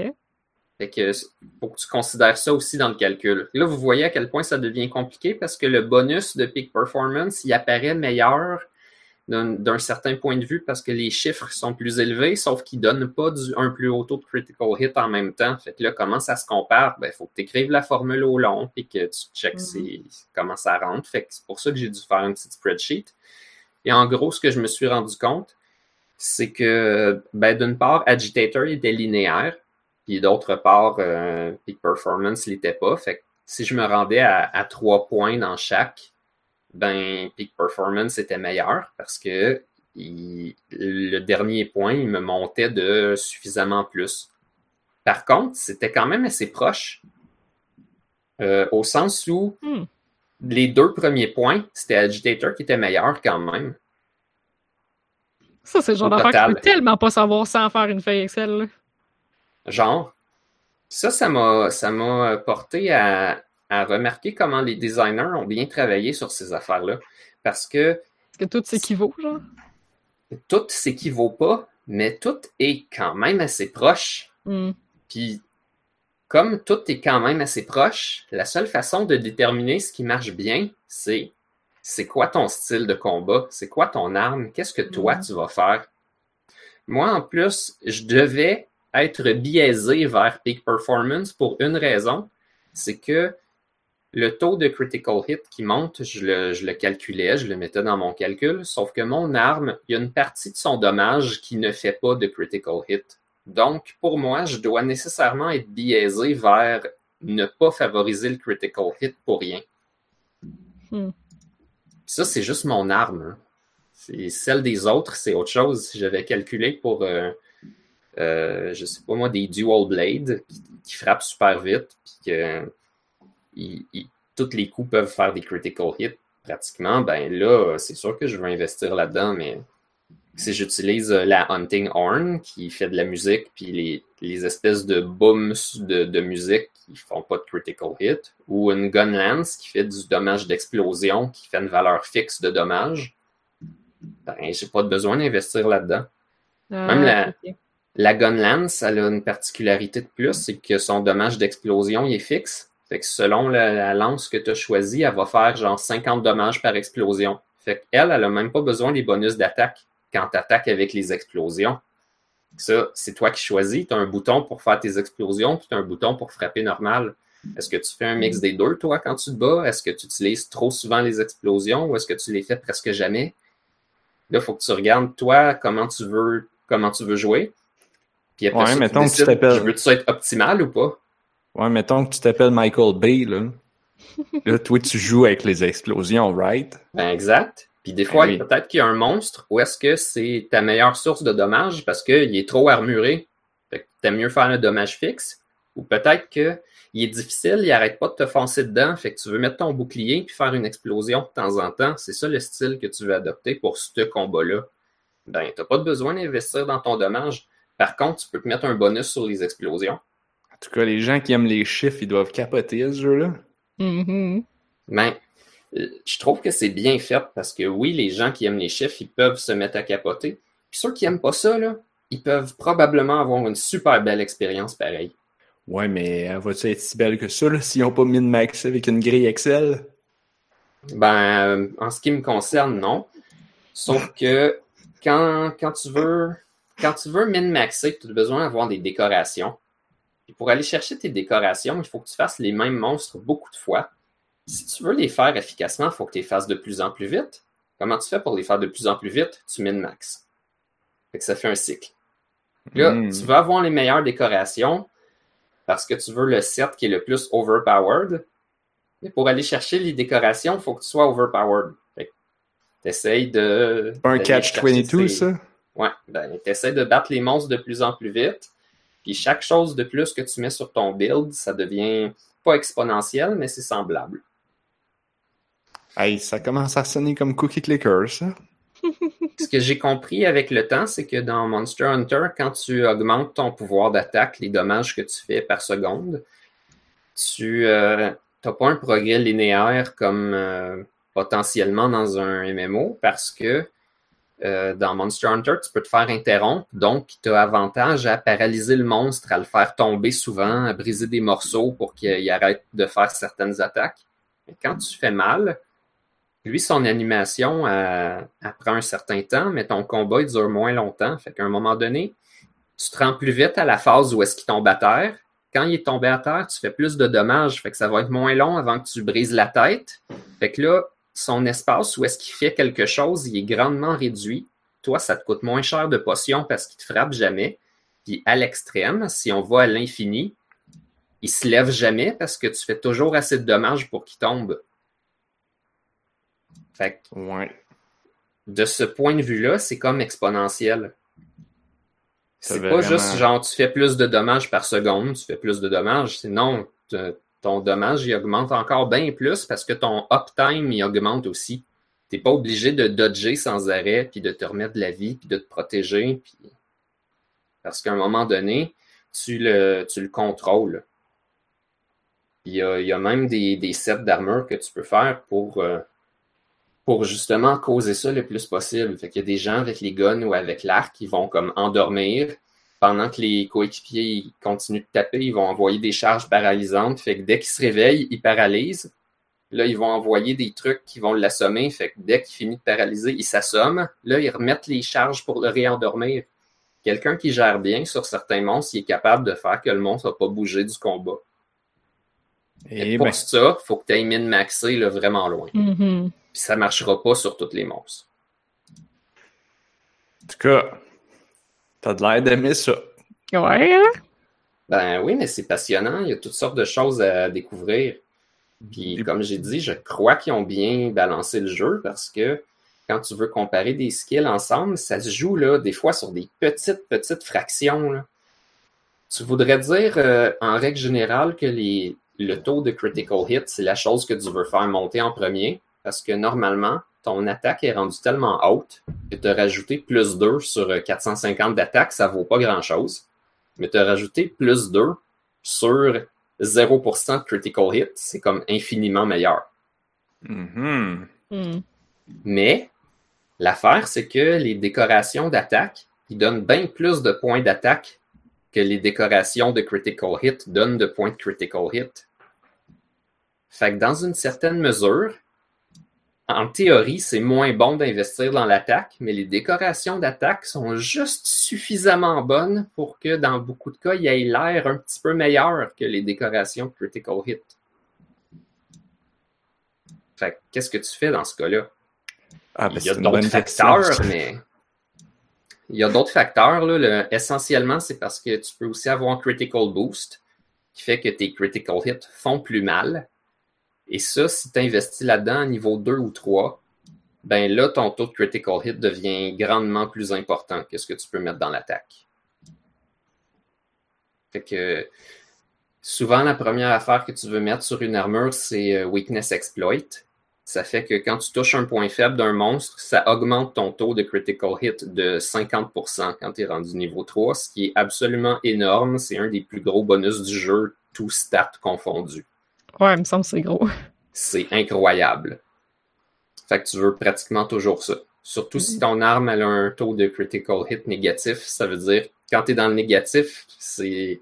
Fait que faut que tu considères ça aussi dans le calcul. Là, vous voyez à quel point ça devient compliqué parce que le bonus de peak performance, il apparaît meilleur d'un certain point de vue parce que les chiffres sont plus élevés, sauf qu'ils ne donnent pas du, un plus haut taux de critical hit en même temps. Fait que là, comment ça se compare? Ben, il faut que tu écrives la formule au long et que tu checkes mm-hmm. comment ça rentre. Fait que c'est pour ça que j'ai dû faire un petit spreadsheet. Et en gros, ce que je me suis rendu compte, c'est que, ben, d'une part, Agitator était linéaire, puis d'autre part, euh, Peak Performance l'était pas. Fait que si je me rendais à, trois points dans chaque, ben, Peak Performance était meilleur parce que le dernier point, il me montait de suffisamment plus. Par contre, c'était quand même assez proche. Euh, au sens où hmm. les deux premiers points, c'était Agitator qui était meilleur quand même. Ça, c'est le genre d'affaire que je peux tellement pas savoir sans faire une feuille Excel. Genre, ça, ça m'a porté à, remarquer comment les designers ont bien travaillé sur ces affaires-là. Parce que. Est-ce que tout s'équivaut, genre? Tout s'équivaut pas, mais tout est quand même assez proche. Hmm. Puis, comme tout est quand même assez proche, la seule façon de déterminer ce qui marche bien, c'est c'est quoi ton style de combat, c'est quoi ton arme, qu'est-ce que toi hmm. tu vas faire? Moi, en plus, je devais être biaisé vers peak performance pour une raison, c'est que le taux de critical hit qui monte, je le, calculais, je le mettais dans mon calcul, sauf que mon arme, il y a une partie de son dommage qui ne fait pas de critical hit. Donc, pour moi, je dois nécessairement être biaisé vers ne pas favoriser le critical hit pour rien. Hmm. Ça, c'est juste mon arme. Hein. Celle des autres, c'est autre chose. Si j'avais calculé pour euh, euh, je sais pas moi, des dual blades qui, frappent super vite, puis que tous les coups peuvent faire des critical hits pratiquement, ben là, c'est sûr que je veux investir là-dedans, mais si j'utilise la Hunting Horn qui fait de la musique, puis les, espèces de booms de, musique qui font pas de critical hit, ou une Gun Lance qui fait du dommage d'explosion, qui fait une valeur fixe de dommage, ben j'ai pas besoin d'investir là-dedans. Ah, Même la, la gun lance, elle a une particularité de plus, c'est que son dommage d'explosion est fixe. Fait que selon la, lance que tu as choisie, elle va faire genre 50 dommages par explosion. Fait qu'elle, elle a même pas besoin des bonus d'attaque quand tu attaques avec les explosions. Ça, c'est toi qui choisis. Tu as un bouton pour faire tes explosions, puis tu as un bouton pour frapper normal. Est-ce que tu fais un mix des deux, toi, quand tu te bats? Est-ce que tu utilises trop souvent les explosions ou est-ce que tu les fais presque jamais? Là, il faut que tu regardes, toi, comment tu veux, comment tu veux jouer. Puis après, ouais, mettons que tu. Je veux-tu être optimal ou pas? Ouais, mettons que tu t'appelles Michael Bay, là. là, toi, tu joues avec les explosions, right? Ben, exact. Puis des fois, ben peut-être qu'il y a un monstre ou est-ce que c'est ta meilleure source de dommages parce qu'il est trop armuré. Fait que t'aimes mieux faire un dommage fixe. Ou peut-être qu'il est difficile, il arrête pas de te foncer dedans. Fait que tu veux mettre ton bouclier puis faire une explosion de temps en temps. C'est ça le style que tu veux adopter pour ce combat-là. Ben, t'as pas besoin d'investir dans ton dommage. Par contre, tu peux te mettre un bonus sur les explosions. En tout cas, les gens qui aiment les chiffres, ils doivent capoter ce jeu-là. Mm-hmm. Ben, euh, je trouve que c'est bien fait parce que oui, les gens qui aiment les chiffres, ils peuvent se mettre à capoter. Puis ceux qui n'aiment pas ça, là, ils peuvent probablement avoir une super belle expérience pareille. Ouais, mais elle va-tu être si belle que ça, s'ils n'ont pas mis de max avec une grille Excel? Ben, euh, en ce qui me concerne, non. Sauf que quand, quand tu veux quand tu veux min-maxer, tu as besoin d'avoir des décorations. Pour aller chercher tes décorations, il faut que tu fasses les mêmes monstres beaucoup de fois. Si tu veux les faire efficacement, il faut que tu les fasses de plus en plus vite. Comment tu fais pour les faire de plus en plus vite? Tu min-max. ça fait un cycle. Là, hmm. tu veux avoir les meilleures décorations parce que tu veux le set qui est le plus overpowered. Mais pour aller chercher les décorations, il faut que tu sois overpowered. Tu essayes de. Un catch-22, ça? Ouais, ben, tu essaies de battre les monstres de plus en plus vite. Puis chaque chose de plus que tu mets sur ton build, ça devient pas exponentiel, mais c'est semblable. Hey, ça commence à sonner comme Cookie Clicker, ça. Ce que j'ai compris avec le temps, c'est que dans Monster Hunter, quand tu augmentes ton pouvoir d'attaque, les dommages que tu fais par seconde, tu n'as euh, pas un progrès linéaire comme euh, potentiellement dans un MMO parce que euh, dans Monster Hunter, tu peux te faire interrompre, donc tu as avantage à paralyser le monstre, à le faire tomber souvent, à briser des morceaux pour qu'il arrête de faire certaines attaques. Mais quand tu fais mal, lui, son animation elle, prend un certain temps, mais ton combat il dure moins longtemps. Fait qu'à un moment donné, tu te rends plus vite à la phase où est-ce qu'il tombe à terre. Quand il est tombé à terre, tu fais plus de dommages. Fait que ça va être moins long avant que tu brises la tête. Fait que là, son espace où est-ce qu'il fait quelque chose, il est grandement réduit. Toi, ça te coûte moins cher de potions parce qu'il te frappe jamais. Puis à l'extrême, si on va à l'infini, il se lève jamais parce que tu fais toujours assez de dommages pour qu'il tombe. Fait ouais. de ce point de vue-là, c'est comme exponentiel. C'est pas juste genre tu fais plus de dommages par seconde, tu fais plus de dommages. Sinon, ton dommage il augmente encore bien plus parce que ton uptime il augmente aussi. T'es pas obligé de dodger sans arrêt, puis de te remettre de la vie, puis de te protéger. Puis... Parce qu'à un moment donné, tu le, tu le contrôles. Il y, a, même des, des sets d'armure que tu peux faire pour, euh, justement causer ça le plus possible. Fait y a des gens avec les guns ou avec l'arc qui vont comme endormir, pendant que les coéquipiers continuent de taper, ils vont envoyer des charges paralysantes. Fait que dès qu'ils se réveillent, ils paralysent. Là, ils vont envoyer des trucs qui vont l'assommer. Fait que dès qu'il finit de paralyser, il s'assomme. Là, ils remettent les charges pour le réendormir. Quelqu'un qui gère bien sur certains monstres, il est capable de faire que le monstre n'a pas bougé du combat. Et pour ben... ça, il faut que tu aies min-maxé vraiment loin. Mm-hmm. Puis ça ne marchera pas sur tous les monstres. En tout cas, T'as de l'air d'aimer ça. Ouais. Hein? Ben oui, mais c'est passionnant. Il y a toutes sortes de choses à découvrir. Puis, comme j'ai dit, je crois qu'ils ont bien balancé le jeu parce que quand tu veux comparer des skills ensemble, ça se joue là, des fois sur des petites, petites fractions. Tu voudrais dire, euh, en règle générale, que les, le taux de critical hit, c'est la chose que tu veux faire monter en premier? Parce que normalement, ton attaque est rendue tellement haute que tu as rajouté plus 2 sur 450 d'attaque, ça vaut pas grand-chose. Mais tu as rajouté plus 2 sur 0% de critical hit, c'est comme infiniment meilleur. Mm-hmm. Mm. Mais l'affaire, c'est que les décorations d'attaque, ils donnent bien plus de points d'attaque que les décorations de critical hit donnent de points de critical hit. Fait que dans une certaine mesure, en théorie, c'est moins bon d'investir dans l'attaque, mais les décorations d'attaque sont juste suffisamment bonnes pour que dans beaucoup de cas, il ait l'air un petit peu meilleur que les décorations Critical Hit. Fait qu'est-ce que tu fais dans ce cas-là? Ah, ben il y a d'autres facteurs, mais. Il y a d'autres facteurs. Là. Essentiellement, c'est parce que tu peux aussi avoir un critical boost qui fait que tes critical hits font plus mal et ça, si tu investis là-dedans à niveau 2 ou 3, ben là, ton taux de critical hit devient grandement plus important que ce que tu peux mettre dans l'attaque. Fait que souvent, la première affaire que tu veux mettre sur une armure, c'est euh, Weakness Exploit. Ça fait que quand tu touches un point faible d'un monstre, ça augmente ton taux de critical hit de 50% quand tu es rendu niveau 3, ce qui est absolument énorme. C'est un des plus gros bonus du jeu, tout stat confondu. Ouais, il me semble que c'est gros. C'est incroyable. Fait que tu veux pratiquement toujours ça. Surtout si ton arme a un taux de critical hit négatif, ça veut dire quand tu es dans le négatif, c'est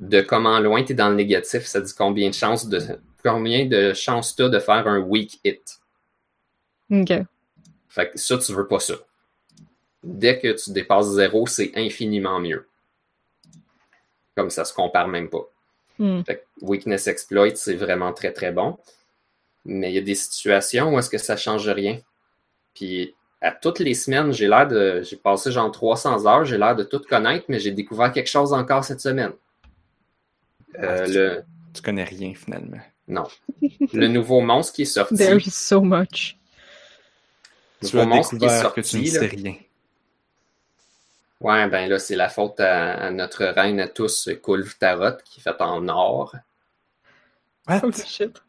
de comment loin tu es dans le négatif, ça dit combien de chances de combien de chances tu as de faire un weak hit. OK. Fait que ça, tu veux pas ça. Dès que tu dépasses zéro, c'est infiniment mieux. Comme ça se compare même pas. Hmm. weakness exploit, c'est vraiment très très bon. Mais il y a des situations où est-ce que ça change rien. Puis à toutes les semaines, j'ai l'air de. J'ai passé genre 300 heures, j'ai l'air de tout connaître, mais j'ai découvert quelque chose encore cette semaine. Euh, Ah, tu, le... tu connais rien finalement. Non. le nouveau monstre qui est sorti. There is so much. Le Tu nouveau as monstre qui est sorti. que tu ne sais rien. Ouais, ben là, c'est la faute à, à notre reine à tous, Kulv Tarot, qui est faite en or. What? Shit.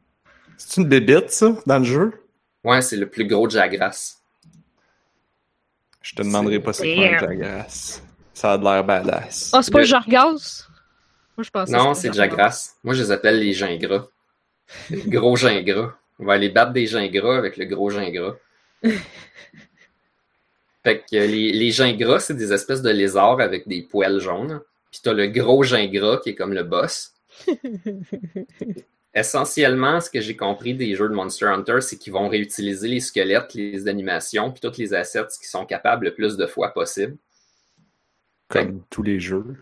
C'est une bébite, ça, dans le jeu? Ouais, c'est le plus gros de Jagras. Je te demanderai pas c'est quoi grâce. Ça a de l'air badass. Ah, c'est pas Le- Jargas? Moi, je pensais Non, que c'est Jagras. Moi, je les appelle les gingras. Les gros gingras. On va aller battre des gingras avec le gros gingras. Fait que les, les gingras, c'est des espèces de lézards avec des poils jaunes. Puis t'as le gros gingras qui est comme le boss. Essentiellement, ce que j'ai compris des jeux de Monster Hunter, c'est qu'ils vont réutiliser les squelettes, les animations, puis toutes les assets qui sont capables le plus de fois possible. Comme tous les jeux.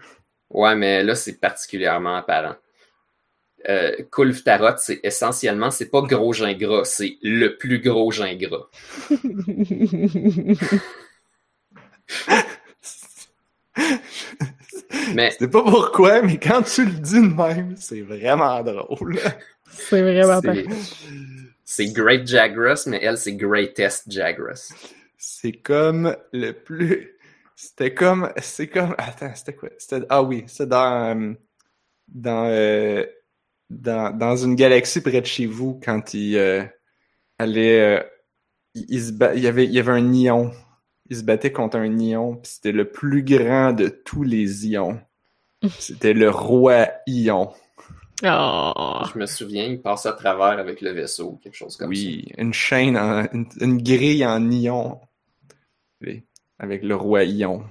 Ouais, mais là, c'est particulièrement apparent. Euh, Kulf Tarot, c'est essentiellement, c'est pas gros gingras, c'est le plus gros gingras. mais C'est pas pourquoi, mais quand tu le dis de même, c'est vraiment drôle. C'est vraiment pas. c'est, Great Jagras, mais elle, c'est Greatest Jagras. C'est comme le plus. C'était comme. C'est comme. Attends, c'était quoi? C'était... Ah oui, c'est dans. euh, Dans, euh, dans. Dans une galaxie près de chez vous, quand il euh, allait. euh, il, il se ba- il y avait, il y avait un ion. Il se battait contre un ion, puis c'était le plus grand de tous les ions. C'était le roi ion. Oh. Je me souviens, il passe à travers avec le vaisseau, quelque chose comme Oui, une chaîne, en- une, une grille en ion. Avec le roi ion.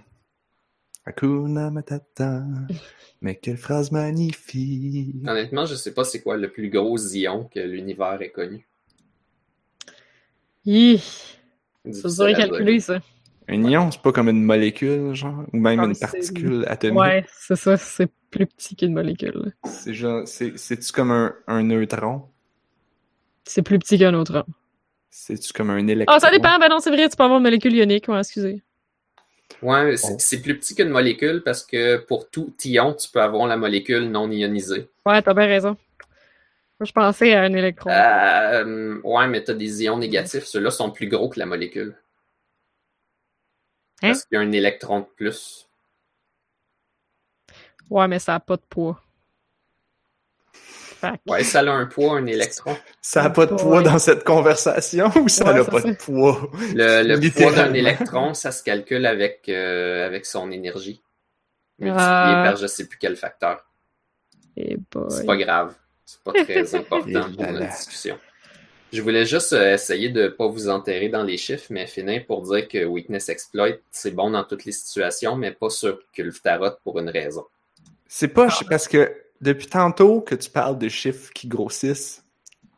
Hakuna Matata. Mais quelle phrase magnifique. ça. Honnêtement, je sais pas c'est quoi le plus gros ion que l'univers ait connu. Hi. C'est dur à calculer, ça. Un ion, c'est pas comme une molécule, genre, ou même une particule atomique. Ouais, c'est ça, c'est plus petit qu'une molécule. C'est genre, c'est, c'est-tu comme un, un neutron? C'est plus petit qu'un homme. C'est-tu comme un électron? Ah, ça dépend. Ben non, c'est vrai, tu peux avoir une molécule ionique. Ouais, excusez. Ouais, c'est plus petit qu'une molécule parce que pour tout ion, tu peux avoir la molécule non ionisée. Ouais, t'as bien raison. Moi, je pensais à un électron. Euh, ouais, mais t'as des ions négatifs. Ceux-là sont plus gros que la molécule. Hein? Parce qu'il y a un électron de plus. Ouais, mais ça a pas de poids. Fait que- Ouais, ça a un poids, un électron. Ça a pas de Ouais. poids dans cette conversation ou ça Ouais, n'a ça, pas de poids? Le, le poids d'un électron, ça se calcule avec, euh, avec son énergie. Multiplié Ah. par je sais plus quel facteur. Eh. C'est pas grave. C'est pas très important pour notre discussion. Je voulais juste euh, essayer de pas vous enterrer dans les chiffres, mais finir pour dire que Weakness Exploit, c'est bon dans toutes les situations, mais pas sur Tarot pour une raison. C'est pas parce que depuis tantôt que tu parles de chiffres qui grossissent,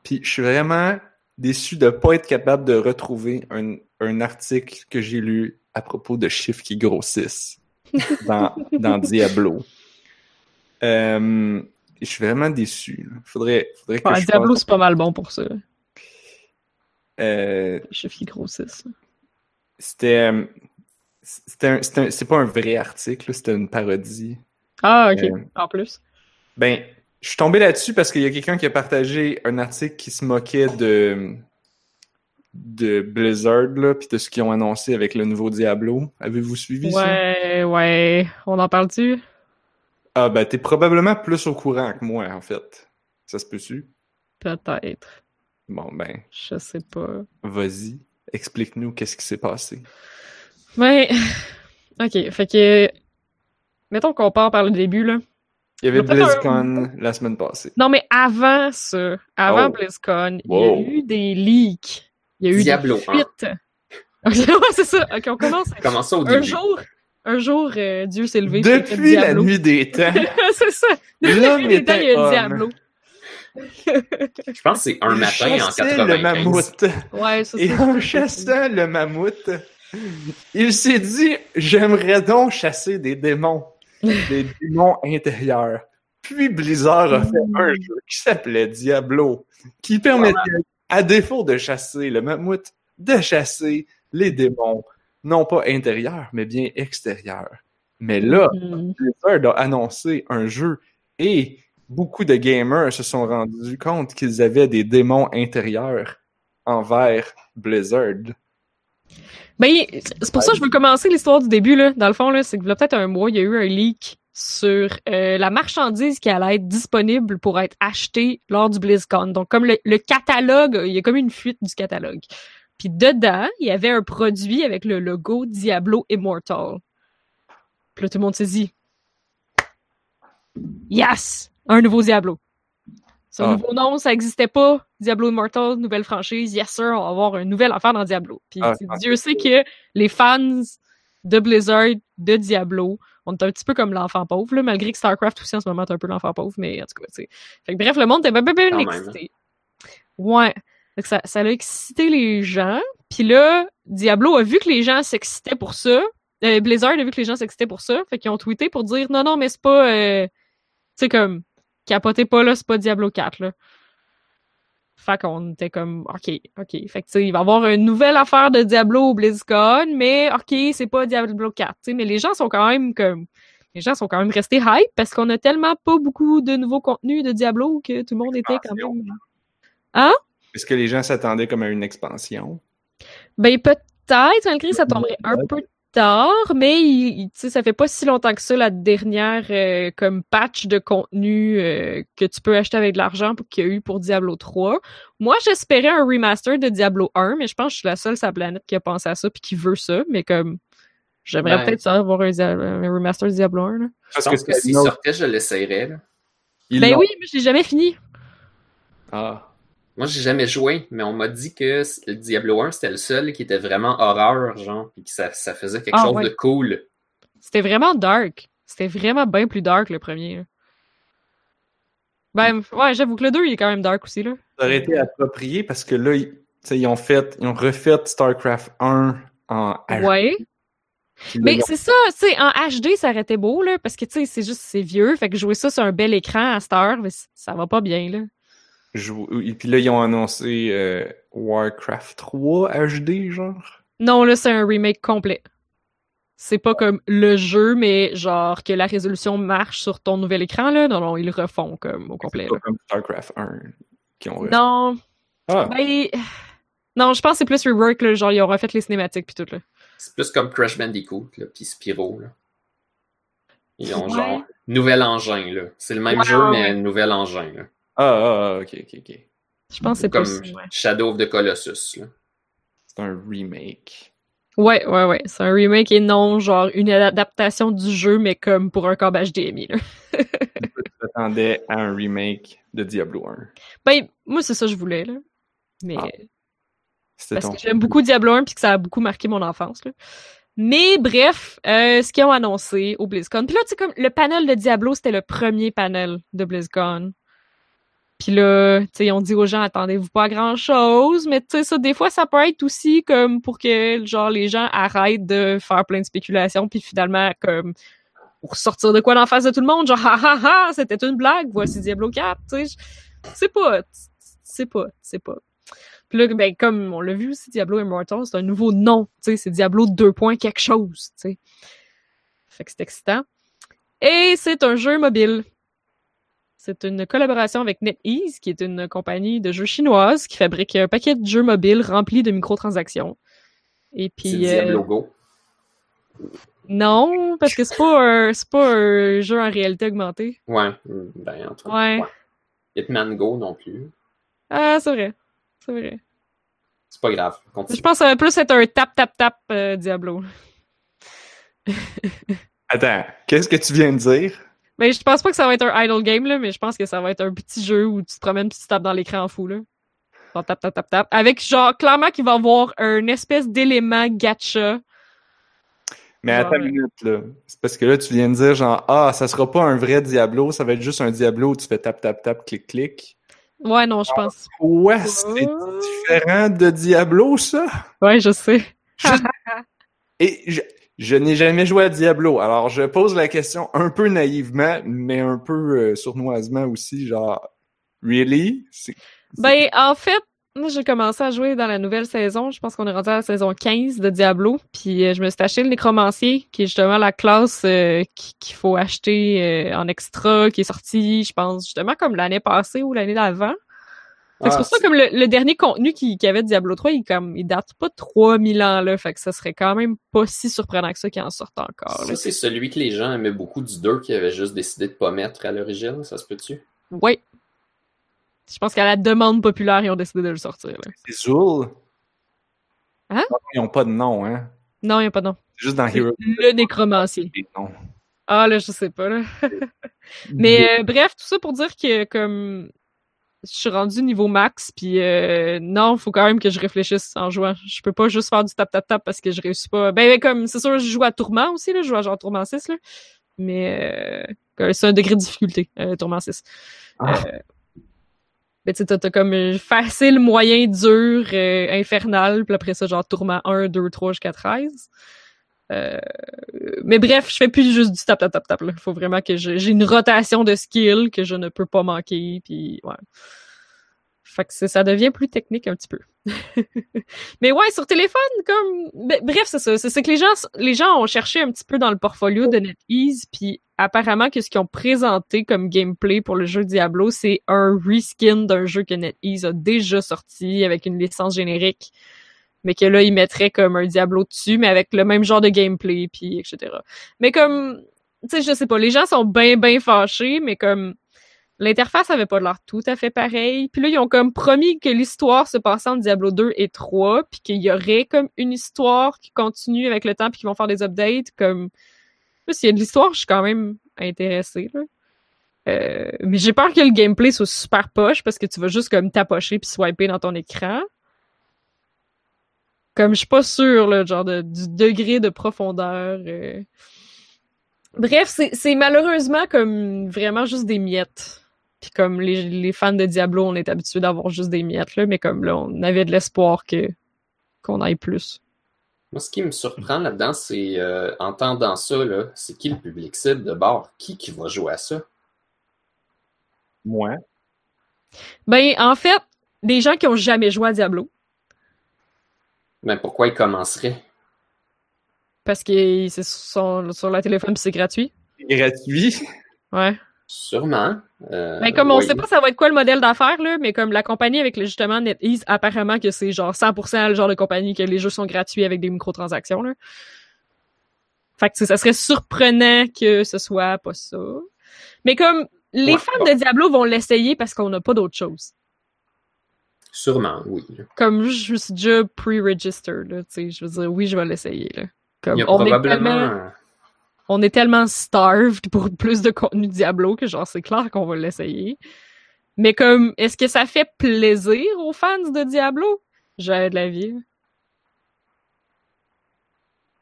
puis je suis vraiment déçu de pas être capable de retrouver un, un article que j'ai lu à propos de chiffres qui grossissent dans, dans Diablo. Euh, je suis vraiment déçu. Faudrait, faudrait que Ouais, je Diablo, fasse- c'est pas mal bon pour ça. Euh, Les chiffres qui grossissent. c'était, euh, c'était un- c'est pas un vrai article, c'était une parodie. Ah, ok. Euh, En plus. Ben, je suis tombé là-dessus parce qu'il y a quelqu'un qui a partagé un article qui se moquait de de Blizzard là, puis de ce qu'ils ont annoncé avec le nouveau Diablo. Avez-vous suivi ça? Ouais, ouais. On en parle-tu? Ah ben, t'es probablement plus au courant que moi en fait. Ça se peut-tu? Peut-être. Bon ben, Je sais pas. vas-y, explique-nous qu'est-ce qui s'est passé. Mais, ok. Fait que, mettons qu'on part par le début, là. Il y avait BlizzCon la semaine passée. Non, mais avant ça, avant Oh. BlizzCon, il y a eu des leaks. Il y a eu Diablo des fuites. ouais, c'est ça. Ok, on commence. Comment ça au Un début? jour, un jour, euh, Dieu s'est levé. Depuis la nuit des temps, c'est ça. Depuis les temps, il y a homme. Diablo. Je pense que c'est un Il matin en chassait 95. le mammouth. Ouais, ça Et en chassant le mammouth, il s'est dit J'aimerais donc chasser des démons, des démons intérieurs. Puis Blizzard a fait un jeu qui s'appelait Diablo, qui permettait, à défaut de chasser le mammouth, de chasser les démons, non pas intérieurs, mais bien extérieurs. Mais là, Hmm. Blizzard a annoncé un jeu et beaucoup de gamers se sont rendus compte qu'ils avaient des démons intérieurs envers Blizzard. Ben, c'est pour ça que je veux commencer l'histoire du début, là. Dans le fond, là, c'est que peut-être un mois, il y a eu un leak sur euh, la marchandise qui allait être disponible pour être achetée lors du BlizzCon. Donc, comme le, le catalogue, il y a comme une fuite du catalogue. Puis dedans, il y avait un produit avec le logo Diablo Immortal. Puis là, tout le monde s'est dit Yes! Un nouveau Diablo. C'est un Ah. nouveau nom, ça existait pas. Diablo Immortal, nouvelle franchise. Yes, sir, on va avoir une nouvelle affaire dans Diablo. Puis Ah, ah. Dieu sait que les fans de Blizzard, de Diablo, on est un petit peu comme l'enfant pauvre, là, malgré que StarCraft aussi en ce moment est un peu l'enfant pauvre, mais en tout cas, tu sais. Fait que bref, le monde était bien, bien, excité. Ouais. Fait que ça, ça a excité les gens. Puis là, Diablo a vu que les gens s'excitaient pour ça. Euh, Blizzard a vu que les gens s'excitaient pour ça. Fait qu'ils ont tweeté pour dire non, non, mais c'est pas. euh, Tu sais, comme. Capotez pas là, c'est pas Diablo 4, là. Fait qu'on était comme, OK, OK. Fait que, tu sais, il va y avoir une nouvelle affaire de Diablo au BlizzCon, mais OK, c'est pas Diablo 4, tu sais. Mais les gens sont quand même comme. Les gens sont quand même restés hype parce qu'on a tellement pas beaucoup de nouveaux contenus de Diablo que tout le monde était quand même. Est-ce que les gens s'attendaient comme à une expansion? Ben peut-être, malgré que ça tomberait un peu tard, mais il, il- ça fait pas si longtemps que ça la dernière euh, comme patch de contenu euh, que tu peux acheter avec de l'argent qu'il y a eu pour Diablo 3. Moi, j'espérais un remaster de Diablo 1, mais je pense que je suis la seule sur la planète qui a pensé à ça puis qui veut ça, mais comme j'aimerais Ben- peut-être ça avoir un, remaster de Diablo 1. Là. Je Parce pense que que s'il sortait, je l'essayerais. Ben l'ont- oui, mais je l'ai jamais fini. Ah. Moi, j'ai jamais joué, mais on m'a dit que le Diablo 1, c'était le seul qui était vraiment horreur, genre, puis que ça, ça faisait quelque Ah, chose ouais. de cool. C'était vraiment dark. C'était vraiment bien plus dark le premier. là. Ben, ouais, j'avoue que le 2, il est quand même dark aussi, là. Ça aurait été approprié parce que là, ils, tu sais, ils ont fait, ils ont refait StarCraft 1 en HD. Ouais. Mais c'est ça, tu sais, en HD, ça aurait été beau, là, parce que, tu sais, c'est juste, c'est vieux, fait que jouer ça sur un bel écran à cette heure, mais ça va pas bien, là. Jou- Et puis là, ils ont annoncé euh, Warcraft 3 HD, genre? Non, là, c'est un remake complet. C'est pas comme le jeu, mais genre que la résolution marche sur ton nouvel écran, là. Non, non, ils le refont comme au complet, C'est pas là. comme StarCraft 1 qui ont. Non, Ah, ben... Non, je pense que c'est plus rework, là, genre, ils ont refait les cinématiques puis tout, là. C'est plus comme Crash Bandicoot, là, puis Spyro. Là. Ils ont Ouais. genre nouvel engin, là. C'est le même Ouais, jeu, ouais, mais nouvel engin, là. Ah, ah, ah, ok, ok, ok. Je pense que c'est Comme. Ouais. Shadow of the Colossus, là. C'est un remake. ouais, ouais, ouais. C'est un remake et non, genre, une adaptation du jeu, mais comme pour un câble HDMI, là. Tu t'attendais à un remake de Diablo 1. Ben, moi, c'est ça que je voulais, là. Mais... Ah. C'était Parce que j'aime beaucoup Diablo 1 puis que ça a beaucoup marqué mon enfance. Là. Mais bref, euh, ce qu'ils ont annoncé au BlizzCon. Puis là, tu sais, comme le panel de Diablo, c'était le premier panel de BlizzCon. Puis là, tu sais, ont dit aux gens, attendez-vous pas à grand-chose, mais tu sais, ça, des fois, ça peut être aussi comme pour que, genre, les gens arrêtent de faire plein de spéculations, puis finalement, comme, pour sortir de quoi d'en face de tout le monde, genre, ah ah ah, c'était une blague, voici Diablo 4, tu sais. C'est pas, c'est pas, c'est pas. Puis là, ben, comme on l'a vu aussi, Diablo Immortal, c'est un nouveau nom, tu sais, c'est Diablo 2 points quelque chose, tu sais. Fait que c'est excitant. Et c'est un jeu mobile. C'est une collaboration avec NetEase, qui est une compagnie de jeux chinoise qui fabrique un paquet de jeux mobiles remplis de microtransactions. Et C'est puis, euh, Diablo Go. non, parce que c'est pas un, c'est pas un jeu en réalité augmentée. Ouais. Ben, en tout cas. Ouais. Hitman Go non plus. Ah, c'est vrai. C'est vrai. C'est pas grave. Je pense que ça va plus être un tap-tap-tap euh, Diablo. Attends, qu'est-ce que tu viens de dire? Mais je pense pas que ça va être un idle game, là, mais je pense que ça va être un petit jeu où tu te promènes puis tu tapes dans l'écran en fou, là. Tap, tap, tap, tap. Avec genre, clairement qu'il va y avoir un espèce d'élément gacha. Mais euh, une minute, là. C'est parce que là, tu viens de dire, genre, ah, ça sera pas un vrai Diablo, ça va être juste un Diablo où tu fais tap, tap, tap, clic, clic. Ouais, non, je pense. Ouais, c'est différent de Diablo, ça? Ouais, je sais. Et je, n'ai jamais joué à Diablo, alors je pose la question un peu naïvement, mais un peu euh, sournoisement aussi, genre, really? Ben, en fait, j'ai commencé à jouer dans la nouvelle saison. Je pense qu'on est rendu à la saison 15 de Diablo. Puis euh, je me suis acheté le nécromancier, qui est justement la classe euh, qui- qu'il faut acheter en extra, qui est sortie, je pense, justement comme l'année passée ou l'année d'avant. C'est Ah, pour ça comme le, le dernier contenu qui, qui avait de Diablo 3, il, comme, il date pas de 3000 ans, là. Fait que ça serait quand même pas si surprenant que ça qu'il en sorte encore. Ça, c'est celui que les gens aimaient beaucoup du 2 qui avait juste décidé de pas mettre à l'origine, ça se peut-tu? Oui. Je pense qu'à la demande populaire, ils ont décidé de le sortir. C'est Zool. Hein? Ils n'ont pas de nom, hein. Non, il n'y a pas de nom. C'est juste dans Hero. le nécromancier. Ah là, je sais pas là. Mais euh, bref, tout ça pour dire que comme je suis rendu niveau max, puis euh, non, faut quand même que je réfléchisse en jouant. Je peux pas juste faire du tap-tap-tap parce que je réussis pas. Ben, ben comme, c'est sûr, je joue à Tourment aussi, là, je joue à genre Tourment 6, là. Mais euh, c'est un degré de difficulté, euh, Tourment 6. Ah. Euh, ben, tu t'as comme facile, moyen, dur, euh, infernal, puis après ça, genre Tourment 1, 2, 3 jusqu'à 13. Euh, mais bref, je fais plus juste du tap tap tap tap. Là. Faut vraiment que j'ai une rotation de skill que je ne peux pas manquer. Puis ouais. Fait que ça devient plus technique un petit peu. mais ouais, sur téléphone, comme ben, bref, c'est ça. C'est que les gens, les gens ont cherché un petit peu dans le portfolio de NetEase, puis apparemment que ce qu'ils ont présenté comme gameplay pour le jeu Diablo, c'est un reskin d'un jeu que NetEase a déjà sorti avec une licence générique mais que là, ils mettraient comme un Diablo dessus, mais avec le même genre de gameplay, puis etc. Mais comme, tu sais, je sais pas, les gens sont bien, bien fâchés, mais comme, l'interface avait pas l'air tout à fait pareil. Puis là, ils ont comme promis que l'histoire se passait en Diablo 2 et 3, puis qu'il y aurait comme une histoire qui continue avec le temps, puis qu'ils vont faire des updates, comme... S'il y a de l'histoire, je suis quand même intéressée, là. Euh, mais j'ai peur que le gameplay soit super poche parce que tu vas juste comme tapocher puis swiper dans ton écran. Comme je suis pas sûre, là, genre de, du degré de profondeur. euh. Bref, c'est c'est malheureusement comme vraiment juste des miettes. Puis comme les, les fans de Diablo, on est habitués d'avoir juste des miettes, là, mais comme là, on avait de l'espoir que qu'on aille plus. Moi, ce qui me surprend là-dedans, c'est euh, en entendant ça, là, c'est qui le public cible de bord? Qui qui va jouer à ça? Moi. Ben, en fait, des gens qui ont jamais joué à Diablo, Mais pourquoi ils commenceraient? parce que c'est sur, sur la téléphone puis c'est gratuit. Gratuit? Ouais. Sûrement. Euh, Ben, comme on oui. sait pas ça va être quoi le modèle d'affaires, là, mais comme la compagnie avec le justement NetEase, apparemment que c'est genre 100% le genre de compagnie que les jeux sont gratuits avec des microtransactions, là. Fait que ça serait surprenant que ce soit pas ça. Mais comme, les Ouais, fans bon. de Diablo vont l'essayer parce qu'on n'a pas d'autre chose. Sûrement, oui. Comme, je suis déjà pre-registered, tu sais, je veux dire, oui, je vais l'essayer, là. Comme, on est probablement... tellement, on est tellement starved pour plus de contenu Diablo que genre, c'est clair qu'on va l'essayer. Mais comme, est-ce que ça fait plaisir aux fans de Diablo? J'ai de la vie.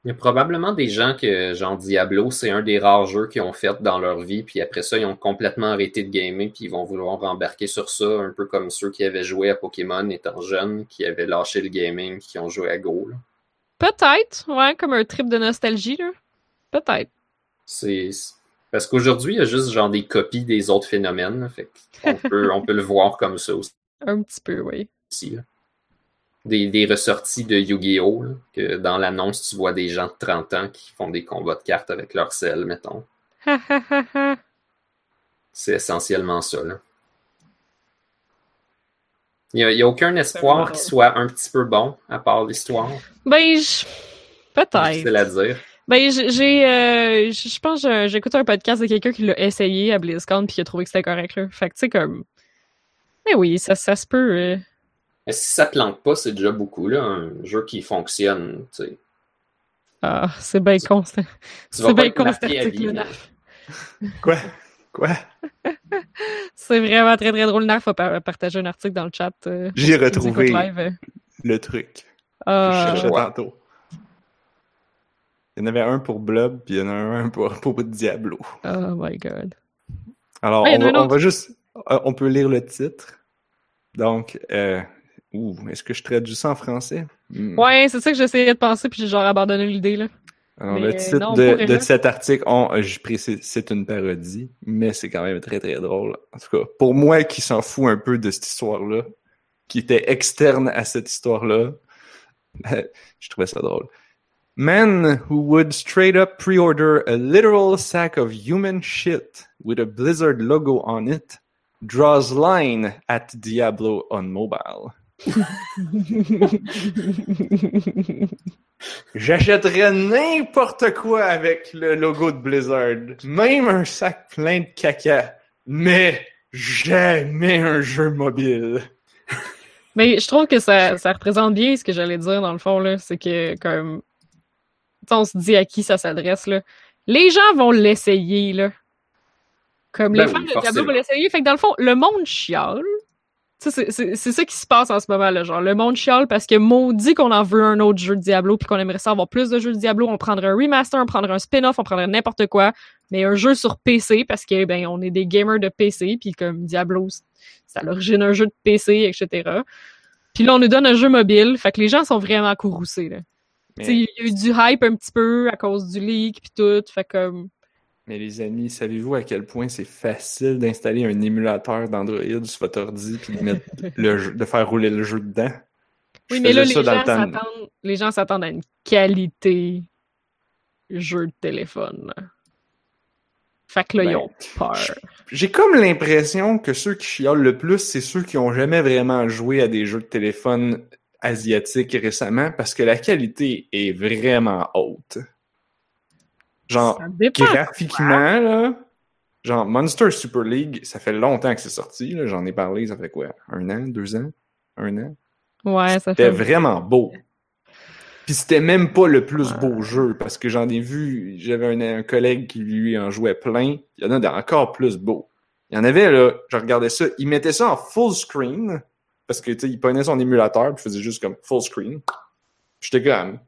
Il y a probablement des gens que, genre Diablo, c'est un des rares jeux qu'ils ont fait dans leur vie, puis après ça, ils ont complètement arrêté de gamer, puis ils vont vouloir embarquer sur ça, un peu comme ceux qui avaient joué à Pokémon étant jeunes, qui avaient lâché le gaming, qui ont joué à Go. Peut-être, ouais, comme un trip de nostalgie, là. Peut-être. C'est parce qu'aujourd'hui, il y a juste genre des copies des autres phénomènes, fait qu'on peut, on peut le voir comme ça Un petit peu, oui. aussi. là. Des, des ressorties de Yu-Gi-Oh! que dans l'annonce, tu vois des gens de 30 ans qui font des combats de cartes avec leur sel, mettons. C'est essentiellement ça. Là. Il n'y a, aucun espoir qu'il soit un petit peu bon, à part l'histoire. ben, je... peut-être. Difficile à dire. Ben, j'ai, euh, je pense que j'ai écouté un podcast de quelqu'un qui l'a essayé à BlizzCon puis qui a trouvé que c'était correct, là. Fait que, tu sais, comme... Mais oui, ça, ça se peut. euh. Mais si ça plante pas, c'est déjà beaucoup. Là, un jeu qui fonctionne. tu sais. Ah, c'est bien con, ça. Tu C'est bien être con, cet marqué à vie. article-là. là. Quoi? Quoi? C'est vraiment très très drôle. Narf a par- partagé un article dans le chat. euh, J'ai retrouvé live. euh. le truc. que je Ah, cherchais ouais. tantôt. Il y en avait un pour Blob, puis il y en a un pour, pour Diablo. oh my god. Alors, Ah, on, va, on va juste... euh, On peut lire le titre. Donc, euh... Ouh, est-ce que je traduis ça en français? Hmm. Ouais, c'est ça que j'essayais de penser puis j'ai genre abandonné l'idée là. Alors, Mais, le titre non, de, cet article, on, euh, je précise, c'est une parodie, mais c'est quand même très très drôle. En tout cas, pour moi qui s'en fout un peu de cette histoire-là, qui était externe à cette histoire-là, je trouvais ça drôle. Man who would straight up pre-order a literal sack of human shit with a Blizzard logo on it draws line at Diablo on mobile. J'achèterais n'importe quoi avec le logo de Blizzard, même un sac plein de caca, mais jamais un jeu mobile. Mais je trouve que ça, ça représente bien ce que j'allais dire dans le fond là, c'est que comme on se dit à qui ça s'adresse là. Les gens vont l'essayer là. Comme Ben les fans oui, de Diablo vont l'essayer, fait que dans le fond, le monde chiale c'est- ça qui se passe en ce moment, là. Genre, le monde chiale parce que maudit qu'on en veut un autre jeu de Diablo puis qu'on aimerait ça avoir plus de jeux de Diablo. On prendrait un remaster, on prendrait un spin-off, on prendrait n'importe quoi. Mais un jeu sur PC parce que, ben, on est des gamers de PC puis comme Diablo, c'est à l'origine un jeu de PC, etc. Puis là, on nous donne un jeu mobile. Fait que les gens sont vraiment courroucés, là. Mais, il y a eu du hype un petit peu à cause du leak puis tout. Fait comme, mais les amis, savez-vous à quel point c'est facile d'installer un émulateur d'Android sur votre ordi puis de, mettre le jeu- de faire rouler le jeu dedans? Je Oui, mais là, les gens le s'attendent, les gens s'attendent à une qualité jeu de téléphone. Fait que là, ils Ben, ont peur. J'ai comme l'impression que ceux qui chiolent le plus, c'est ceux qui ont jamais vraiment joué à des jeux de téléphone asiatiques récemment parce que la qualité est vraiment haute. Genre, graphiquement, là, genre Monster Super League, ça fait longtemps que c'est sorti, là, j'en ai parlé, ça fait quoi? Un an, deux ans? Un an? Ouais, ça C'était fait. vraiment beau. Puis c'était même pas le plus Ouais. beau jeu, parce que j'en ai vu, j'avais un, un collègue qui lui en jouait plein. Il y en a d'encore plus beau. Il y en avait, là, je regardais ça, il mettait ça en full screen, parce que, tu sais, il prenait son émulateur, puis faisait juste comme full screen. J'étais comme,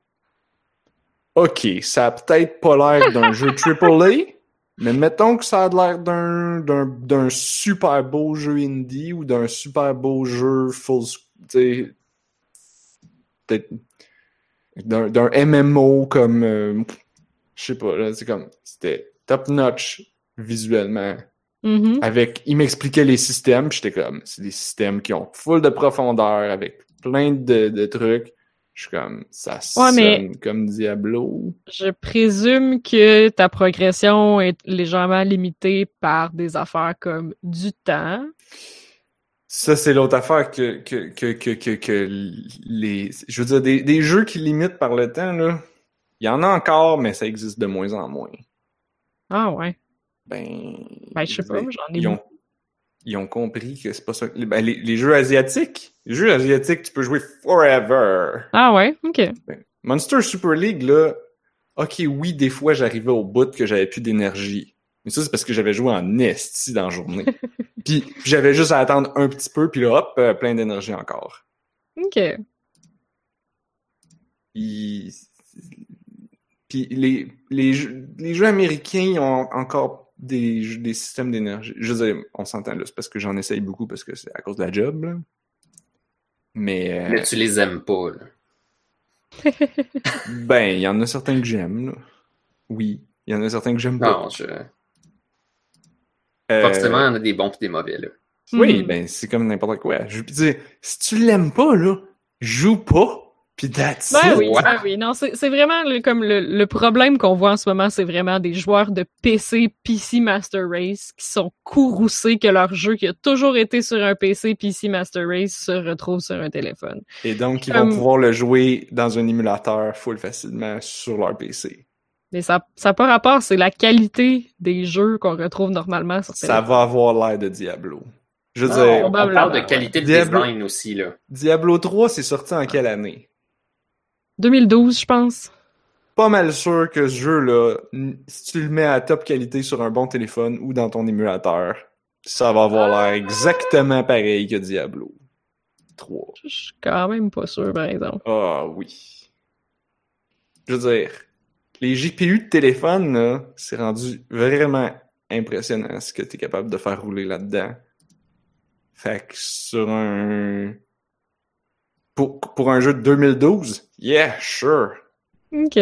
OK, ça a peut-être pas l'air d'un jeu AAA, mais mettons que ça a l'air d'un, d'un, d'un super beau jeu indie ou d'un super beau jeu full, d'un, d'un MMO comme, euh, je sais pas, là, c'est comme, c'était top notch visuellement. Mhm. Avec, il m'expliquait les systèmes, j'étais comme, c'est des systèmes qui ont full de profondeur, avec plein de, de trucs. Je suis comme, ça mais- comme Diablo. Je présume que ta progression est légèrement limitée par des affaires comme du temps. Ça, c'est l'autre affaire que, que, que, que, que, que les, je veux dire, des, des jeux qui limitent par le temps, là, il y en a encore, mais ça existe de moins en moins. Ah ouais. Ben, Ben, je sais pas, j'en ai ils ont, ils ont compris que c'est pas ça. Ben, les, les jeux asiatiques, les jeux asiatiques, tu peux jouer forever. Ah ouais, ok. Monster Super League, là, ok, oui, des fois, j'arrivais au bout que j'avais plus d'énergie. Mais ça, c'est parce que j'avais joué en esti dans la journée. puis j'avais juste à attendre un petit peu, puis là, hop, euh, plein d'énergie encore. Ok. Puis, puis les, les, jeux, les jeux américains ils ont encore des, des systèmes d'énergie. Je veux dire, on s'entend là, c'est parce que j'en essaye beaucoup parce que c'est à cause de la job, là. Mais, euh, Mais tu les aimes pas, là. ben, il y en a certains que j'aime, là. Oui. Il y en a certains que j'aime pas. Non, je... Euh, forcément, il y en a des bons et des mauvais, là. Oui, Mhm. ben, c'est comme n'importe quoi. Je veux dire, si tu l'aimes pas, là, joue pas, pis that's Ben oui, Ouais. ben oui. Non, c'est vraiment le, comme le, le problème qu'on voit en ce moment, c'est vraiment des joueurs de PC, PC Master Race qui sont courroucés que leur jeu qui a toujours été sur un PC, PC Master Race se retrouve sur un téléphone. Et donc, ils Comme- vont pouvoir le jouer dans un émulateur full facilement sur leur PC. Mais ça ça n'a pas rapport, c'est la qualité des jeux qu'on retrouve normalement sur Ça téléphone. va avoir l'air de Diablo. Je veux Non, dire, on parle de qualité de Diablo- design aussi, là. Diablo 3, c'est sorti en quelle année? 2012, je pense. Pas mal sûr que ce jeu-là, si tu le mets à top qualité sur un bon téléphone ou dans ton émulateur, ça va avoir l'air exactement pareil que Diablo 3. Je suis quand même pas sûr, par exemple. Ah oui. Je veux dire, les GPU de téléphone, là, c'est rendu vraiment impressionnant ce que tu es capable de faire rouler là-dedans. Fait que sur un... Pour, pour un jeu de 2012, yeah, sure. Ok.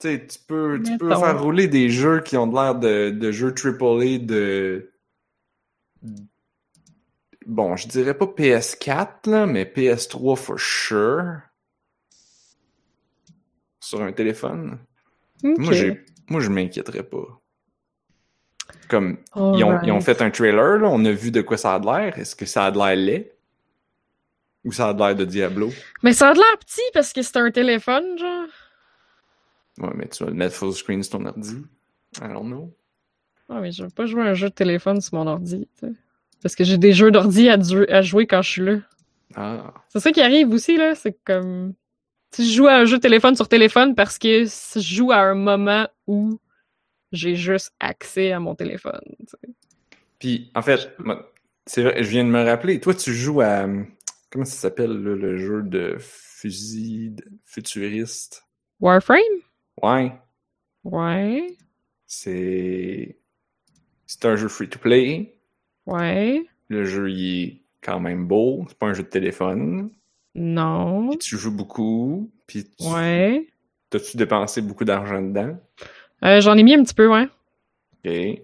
Tu peux, tu peux faire rouler des jeux qui ont de l'air de, de jeux AAA de... Bon, je dirais pas PS4, là, mais PS3 for sure. Sur un téléphone. Moi, j'ai, moi, je m'inquiéterais pas. Comme, ils ont, ils ont fait un trailer, là, on a vu de quoi ça a de l'air. Est-ce que ça a de l'air laid? Ou ça a l'air de Diablo? Mais ça a l'air petit parce que c'est un téléphone, genre. Ouais, mais tu vas le mettre full screen sur ton ordi. I don't know. Ah, mais je veux pas jouer à un jeu de téléphone sur mon ordi, tu. Parce que j'ai des jeux d'ordi à, à jouer quand je suis là. Ah. C'est ça qui arrive aussi, là. C'est comme. Si je joue à un jeu de téléphone sur téléphone parce que je joue à un moment où j'ai juste accès à mon téléphone. Puis, en fait, c'est vrai, je viens de me rappeler, toi, tu joues à. Comment ça s'appelle, le jeu de fusil futuriste? Warframe? Ouais. Ouais. C'est. C'est un jeu free-to-play. Ouais. Le jeu, il est quand même beau. C'est pas un jeu de téléphone. Non. Puis tu joues beaucoup. Puis tu... Ouais. T'as-tu dépensé beaucoup d'argent dedans? Euh, J'en ai mis un petit peu, ouais. Ok.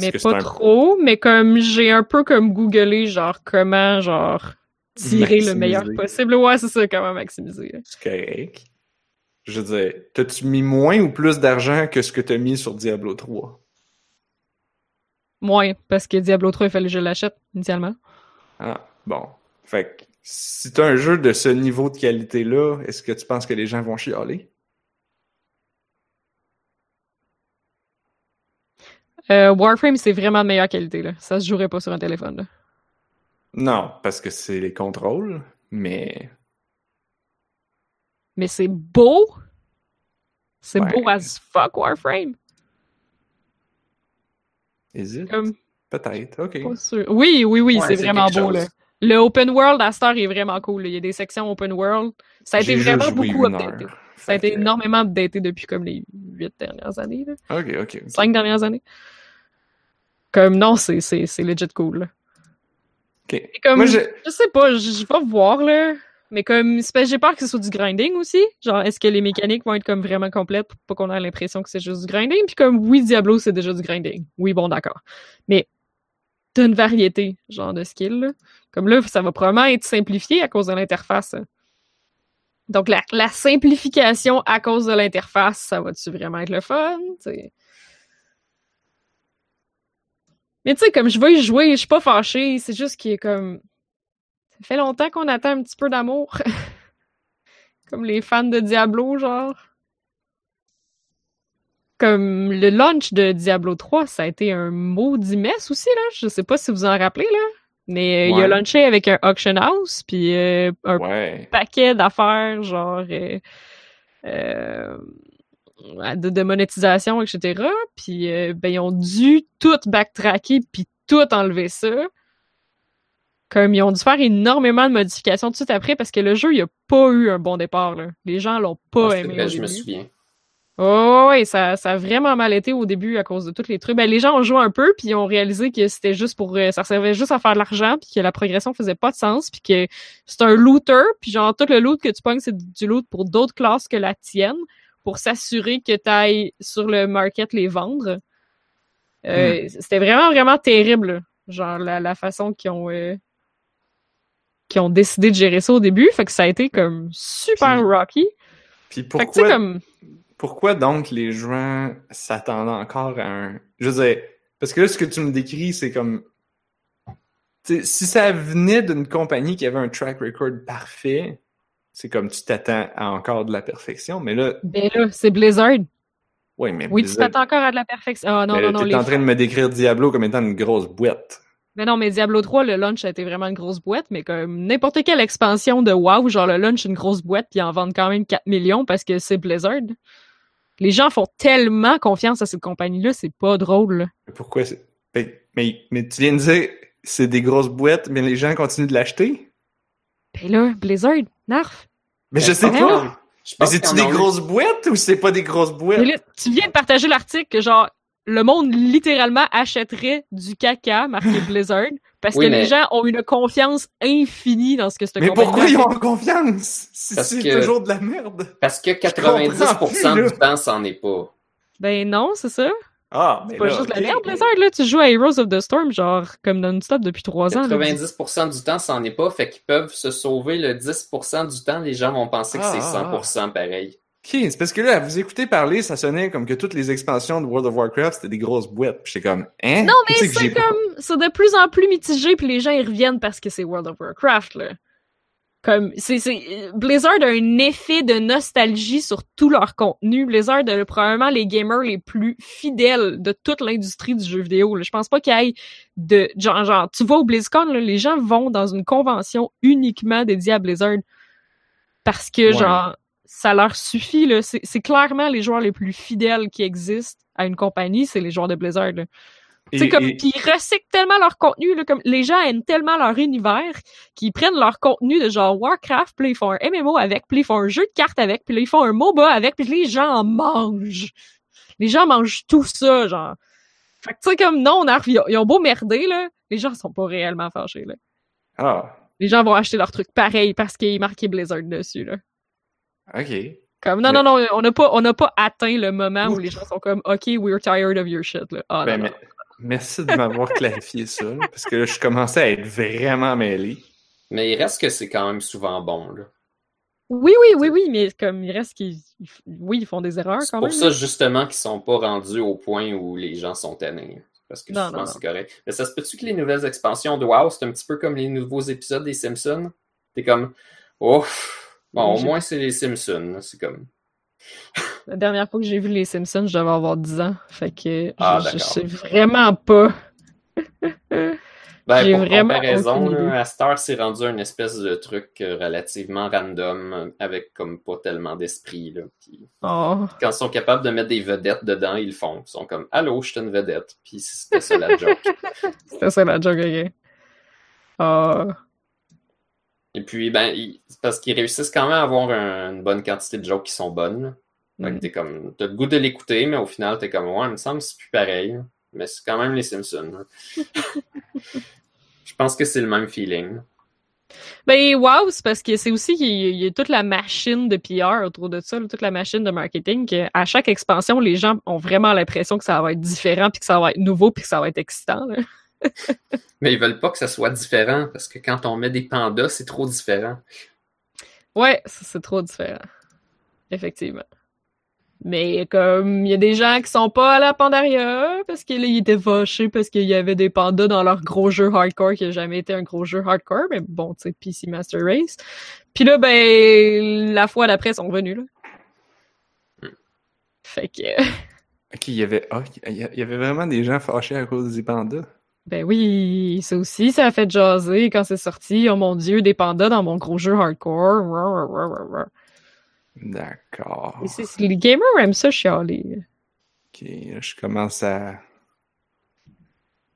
Mais pas un- trop, mais comme j'ai un peu comme googlé, genre, comment, genre, tirer le meilleur possible. Ouais, c'est ça, comment maximiser. C'est correct. Je veux dire, t'as-tu mis moins ou plus d'argent que ce que t'as mis sur Diablo 3? Moins, parce que Diablo 3, il fallait que je l'achète, initialement. Ah, bon. Fait que, si t'as un jeu de ce niveau de qualité-là, est-ce que tu penses que les gens vont chialer? Euh, Warframe, c'est vraiment de meilleure qualité, là. Ça se jouerait pas sur un téléphone, là. Non, parce que c'est les contrôles, mais... Mais c'est beau! C'est Ouais. beau as fuck, Warframe! Hésite? Comme, Peut-être, ok. pas sûr. Oui, oui, oui, Ouais, c'est vraiment beau, chose. là. Le open world à Star est vraiment cool. là. Il y a des sections open world. Ça a été vraiment beaucoup updaté. heure. Ça a été que- énormément updaté depuis comme les huit dernières années, là. Ok. ok. cinq dernières années. Comme non, c'est c'est c'est legit cool. Là. Comme Moi, je... je sais pas, je je vais pas voir là, mais comme j'ai peur que ce soit du grinding aussi. Genre est-ce que les mécaniques vont être comme vraiment complètes pour pas qu'on ait l'impression que c'est juste du grinding? Puis comme oui Diablo c'est déjà du grinding. Oui bon d'accord. Mais t'as une variété genre de skills. là. Comme là ça va probablement être simplifié à cause de l'interface. Donc la, la simplification à cause de l'interface, ça va-tu vraiment être le fun? T'sais? Mais tu sais, comme je veux y jouer, je suis pas fâchée, c'est juste qu'il est comme. Ça fait longtemps qu'on attend un petit peu d'amour. comme les fans de Diablo, genre. Comme le launch de Diablo 3, ça a été un maudit mess aussi, là. Je sais pas si vous en rappelez, là. Mais euh, il a launché avec un auction house, puis euh, un Ouais. paquet d'affaires, genre euh, euh, de, de monétisation, etc. Puis euh, ben, ils ont dû tout backtracker puis tout enlever ça. Comme ils ont dû faire énormément de modifications tout de suite après parce que le jeu, il a pas eu un bon départ. Là. Les gens l'ont pas Ah, aimé. vrai, au je me souviens. Oh, ouais, ça, ça a vraiment mal été au début à cause de tous les trucs. Ben, les gens ont joué un peu, puis ils ont réalisé que c'était juste pour... euh, ça servait juste à faire de l'argent, puis que la progression faisait pas de sens, puis que c'est un looter, puis genre, tout le loot que tu pognes, c'est du loot pour d'autres classes que la tienne, pour s'assurer que tu ailles sur le market les vendre. Euh, C'était vraiment, vraiment terrible, genre, la, la façon qu'ils ont... euh, qu'ils ont décidé de gérer ça au début, fait que ça a été comme super Puis- rocky. Puis Fait que pourquoi, comme... pourquoi donc les gens s'attendent encore à un... Je veux dire, parce que là, ce que tu me décris, c'est comme... Si ça venait d'une compagnie qui avait un track record parfait, c'est comme tu t'attends à encore de la perfection, mais là, Ben là, c'est Blizzard. oui, mais Oui, tu Blizzard- t'attends encore à de la perfection. Ah non, mais non, là, non. t'es Les... en train de me décrire Diablo comme étant une grosse boîte. Mais non, mais Diablo 3, le launch a été vraiment une grosse boîte, mais comme n'importe quelle expansion de WoW, genre le launch une grosse boîte, puis ils en vendent quand même 4 millions parce que c'est Blizzard. Les gens font tellement confiance à cette compagnie-là, c'est pas drôle. là. Mais Pourquoi. Mais, mais, mais tu viens de dire, c'est des grosses boîtes, mais les gens continuent de l'acheter? Ben là, Blizzard, narf. Mais je Ben, sais pas! Mais c'est-tu des grosses boîtes ou c'est pas des grosses boîtes? Mais là, tu viens de partager l'article que genre le monde littéralement achèterait du caca marqué Blizzard parce Oui, que mais- les gens ont une confiance infinie dans ce que cette Mais pourquoi ils ont confiance? Si Parce c'est que- toujours de la merde. Parce que comprends 90% plus, là. du temps, c'en est pas. Ben non, c'est ça. Ah, mais C'est pas là, juste de la merde, Blizzard, là. Tu joues à Heroes of the Storm, genre, comme non-stop depuis trois ans. là. 90% du temps, c'en est pas. Fait qu'ils peuvent se sauver le 10% du temps. Les gens vont penser que Ah, c'est ah, 100% pareil. Ok, c'est parce que là, à vous écouter parler, ça sonnait comme que toutes les expansions de World of Warcraft, c'était des grosses boîtes. Puis j'étais comme, hein? Non, mais c'est comme, c'est de plus en plus mitigé, puis les gens y reviennent parce que c'est World of Warcraft, là. Comme, c'est, c'est, Blizzard a un effet de nostalgie sur tout leur contenu. Blizzard a probablement les gamers les plus fidèles de toute l'industrie du jeu vidéo. Là. Je pense pas qu'il y ait de, genre, genre, tu vas au BlizzCon, là, les gens vont dans une convention uniquement dédiée à Blizzard. Parce que, Ouais. genre, ça leur suffit, là. C'est, c'est clairement les joueurs les plus fidèles qui existent à une compagnie, c'est les joueurs de Blizzard, là. C'est comme, et- puis ils recyclent tellement leur contenu, là, comme les gens aiment tellement leur univers qu'ils prennent leur contenu de genre Warcraft, puis ils font un MMO avec, puis ils font un jeu de cartes avec, puis ils font un MOBA avec, puis les gens en mangent. Les gens mangent tout ça, genre. Fait que tu sais, comme non, on a, ils, ont, beau merder, là, les gens sont pas réellement fâchés, là. Ah, Les gens vont acheter leur truc pareil parce qu'il est marqué Blizzard dessus, là. ok. Comme, non, Mais- non, non, on n'a pas, on pas atteint le moment où les gens sont comme, OK, we're tired of your shit, là. Ah, Ben, non. Merci de m'avoir clarifié ça, parce que là, je commençais à être vraiment mêlé. Mais il reste que c'est quand même souvent bon. Là. Oui, oui, oui, oui, mais comme il reste qu'ils, ils- oui, ils font des erreurs C'est quand pour même. ça là. justement qu'ils sont pas rendus au point où les gens sont tannés. Parce que Non, je non, pense que c'est correct. Mais ça se peut-tu que les nouvelles expansions de WoW, c'est un petit peu comme les nouveaux épisodes des Simpsons? T'es comme, ouf, bon, au moins c'est les Simpsons. là. C'est comme, La dernière fois que j'ai vu les Simpsons, je devais avoir 10 ans. Fait que Ah, je, sais vraiment pas. ben, J'ai pour vraiment comparaison, là, à Star, c'est rendu un espèce de truc euh, relativement random, avec comme pas tellement d'esprit. là. Puis Oh. quand ils sont capables de mettre des vedettes dedans, ils le font. Ils sont comme, allô, je suis une vedette. Puis c'était ça la joke. C'était ça la joke, ok. Ah. Et puis, ben, parce qu'ils réussissent quand même à avoir un- une bonne quantité de jokes qui sont bonnes. Fait que Mm. t'es comme, t'as le goût de l'écouter, mais au final, t'es comme, ouais, il me semble que c'est plus pareil. Mais c'est quand même les Simpsons. Je pense que c'est le même feeling. Ben, wow, c'est parce que c'est aussi qu'il y a- toute la machine de PR autour de ça, toute la machine de marketing, que à chaque expansion, les gens ont vraiment l'impression que ça va être différent, puis que ça va être nouveau, puis que ça va être excitant. là. Mais ils veulent pas que ça soit différent, parce que quand on met des pandas, c'est trop différent. Ouais, ça, c'est trop différent. Effectivement. Mais comme il y a des gens qui sont pas à la Pandaria parce que là, ils étaient fâchés parce qu'il y avait des pandas dans leur gros jeu hardcore qui a jamais été un gros jeu hardcore, mais bon, tu sais, PC Master Race. Puis là, ben, la fois d'après, ils sont revenus, là. Hmm. Fait que, Ok, il y avait, ah, il y avait vraiment des gens fâchés à cause des pandas? Ben oui, ça aussi, ça a fait jaser quand c'est sorti. Oh mon dieu, des pandas dans mon gros jeu hardcore. D'accord. Les gamers aiment ça chialer. Ok, là, je commence à.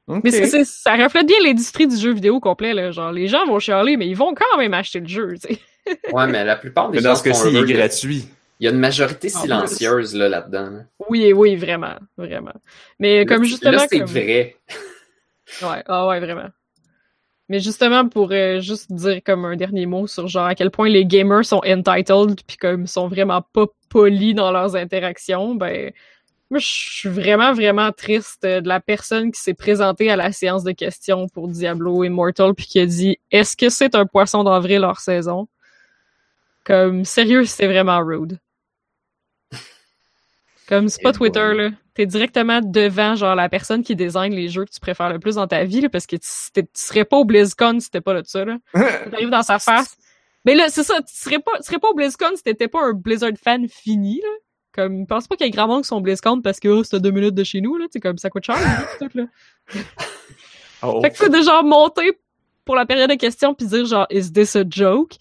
Ok. Mais c'est- c'est- ça reflète bien l'industrie du jeu vidéo complet, là. Genre, les gens vont chialer, mais ils vont quand même acheter le jeu, tu sais. Ouais, mais la plupart des Mais gens dans ce cas-ci, il est gratuit. il y a une majorité En silencieuse là, là-dedans. là. Oui, oui, vraiment, vraiment. Mais comme justement... Là, c'est comme- vrai. Ouais, ah ouais, vraiment. Mais justement, pour euh, juste dire comme un dernier mot sur genre à quel point les gamers sont entitled puis comme sont vraiment pas polis dans leurs interactions, ben moi je suis vraiment vraiment triste de la personne qui s'est présentée à la séance de questions pour Diablo Immortal puis qui a dit est-ce que c'est un poisson d'avril hors saison? Comme sérieux, c'est vraiment rude. Comme c'est pas Eh Twitter là, t'es directement devant genre la personne qui design les jeux que tu préfères le plus dans ta vie là, parce que tu, tu serais pas au BlizzCon si t'étais pas là de ça là. T'arrives dans sa face. Mais là, c'est ça, tu serais pas, tu serais pas au BlizzCon si t'étais pas un Blizzard fan fini, là. Comme, je pense pas qu'il y ait grand monde qui sont BlizzCon parce que, oh, c'est à deux minutes de chez nous, là. C'est comme, ça coûte cher, là, tout, là. Oh. Fait que, tu de genre monter pour la période de questions puis dire genre, is this a joke?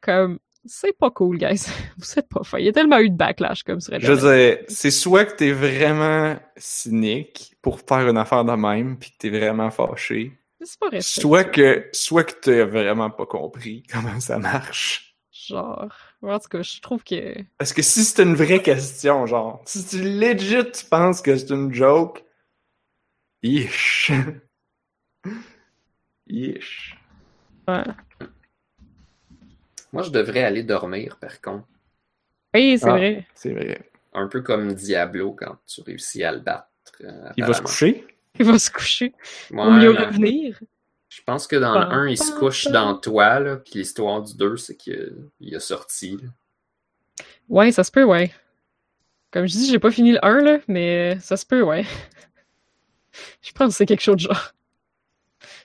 Comme, c'est pas cool, guys. Vous êtes pas fin. Il y a tellement eu de backlash comme sur Je veux dire, c'est soit que t'es vraiment cynique pour faire une affaire de même, puis que t'es vraiment fâché, C'est pas respectueux. soit que, soit que t'as vraiment pas compris comment ça marche. Genre, en tout cas, je trouve que... Parce que si c'est une vraie question, genre, si tu legit tu penses que c'est une joke, ish. ish. Ouais. Moi, je devrais aller dormir, par contre. Oui, c'est Ah. vrai. C'est vrai. Un peu comme Diablo quand tu réussis à le battre. euh, Il va se coucher? Il va se coucher. Ouais, Au mieux mais revenir. Je pense que dans le Pam, 1, il se couche dans toi, là, puis l'histoire du 2, c'est qu'il il a sorti. là. Ouais, ça se peut, ouais. Comme je dis, j'ai pas fini le 1, là, mais ça se peut, ouais. Je pense que c'est quelque chose de genre.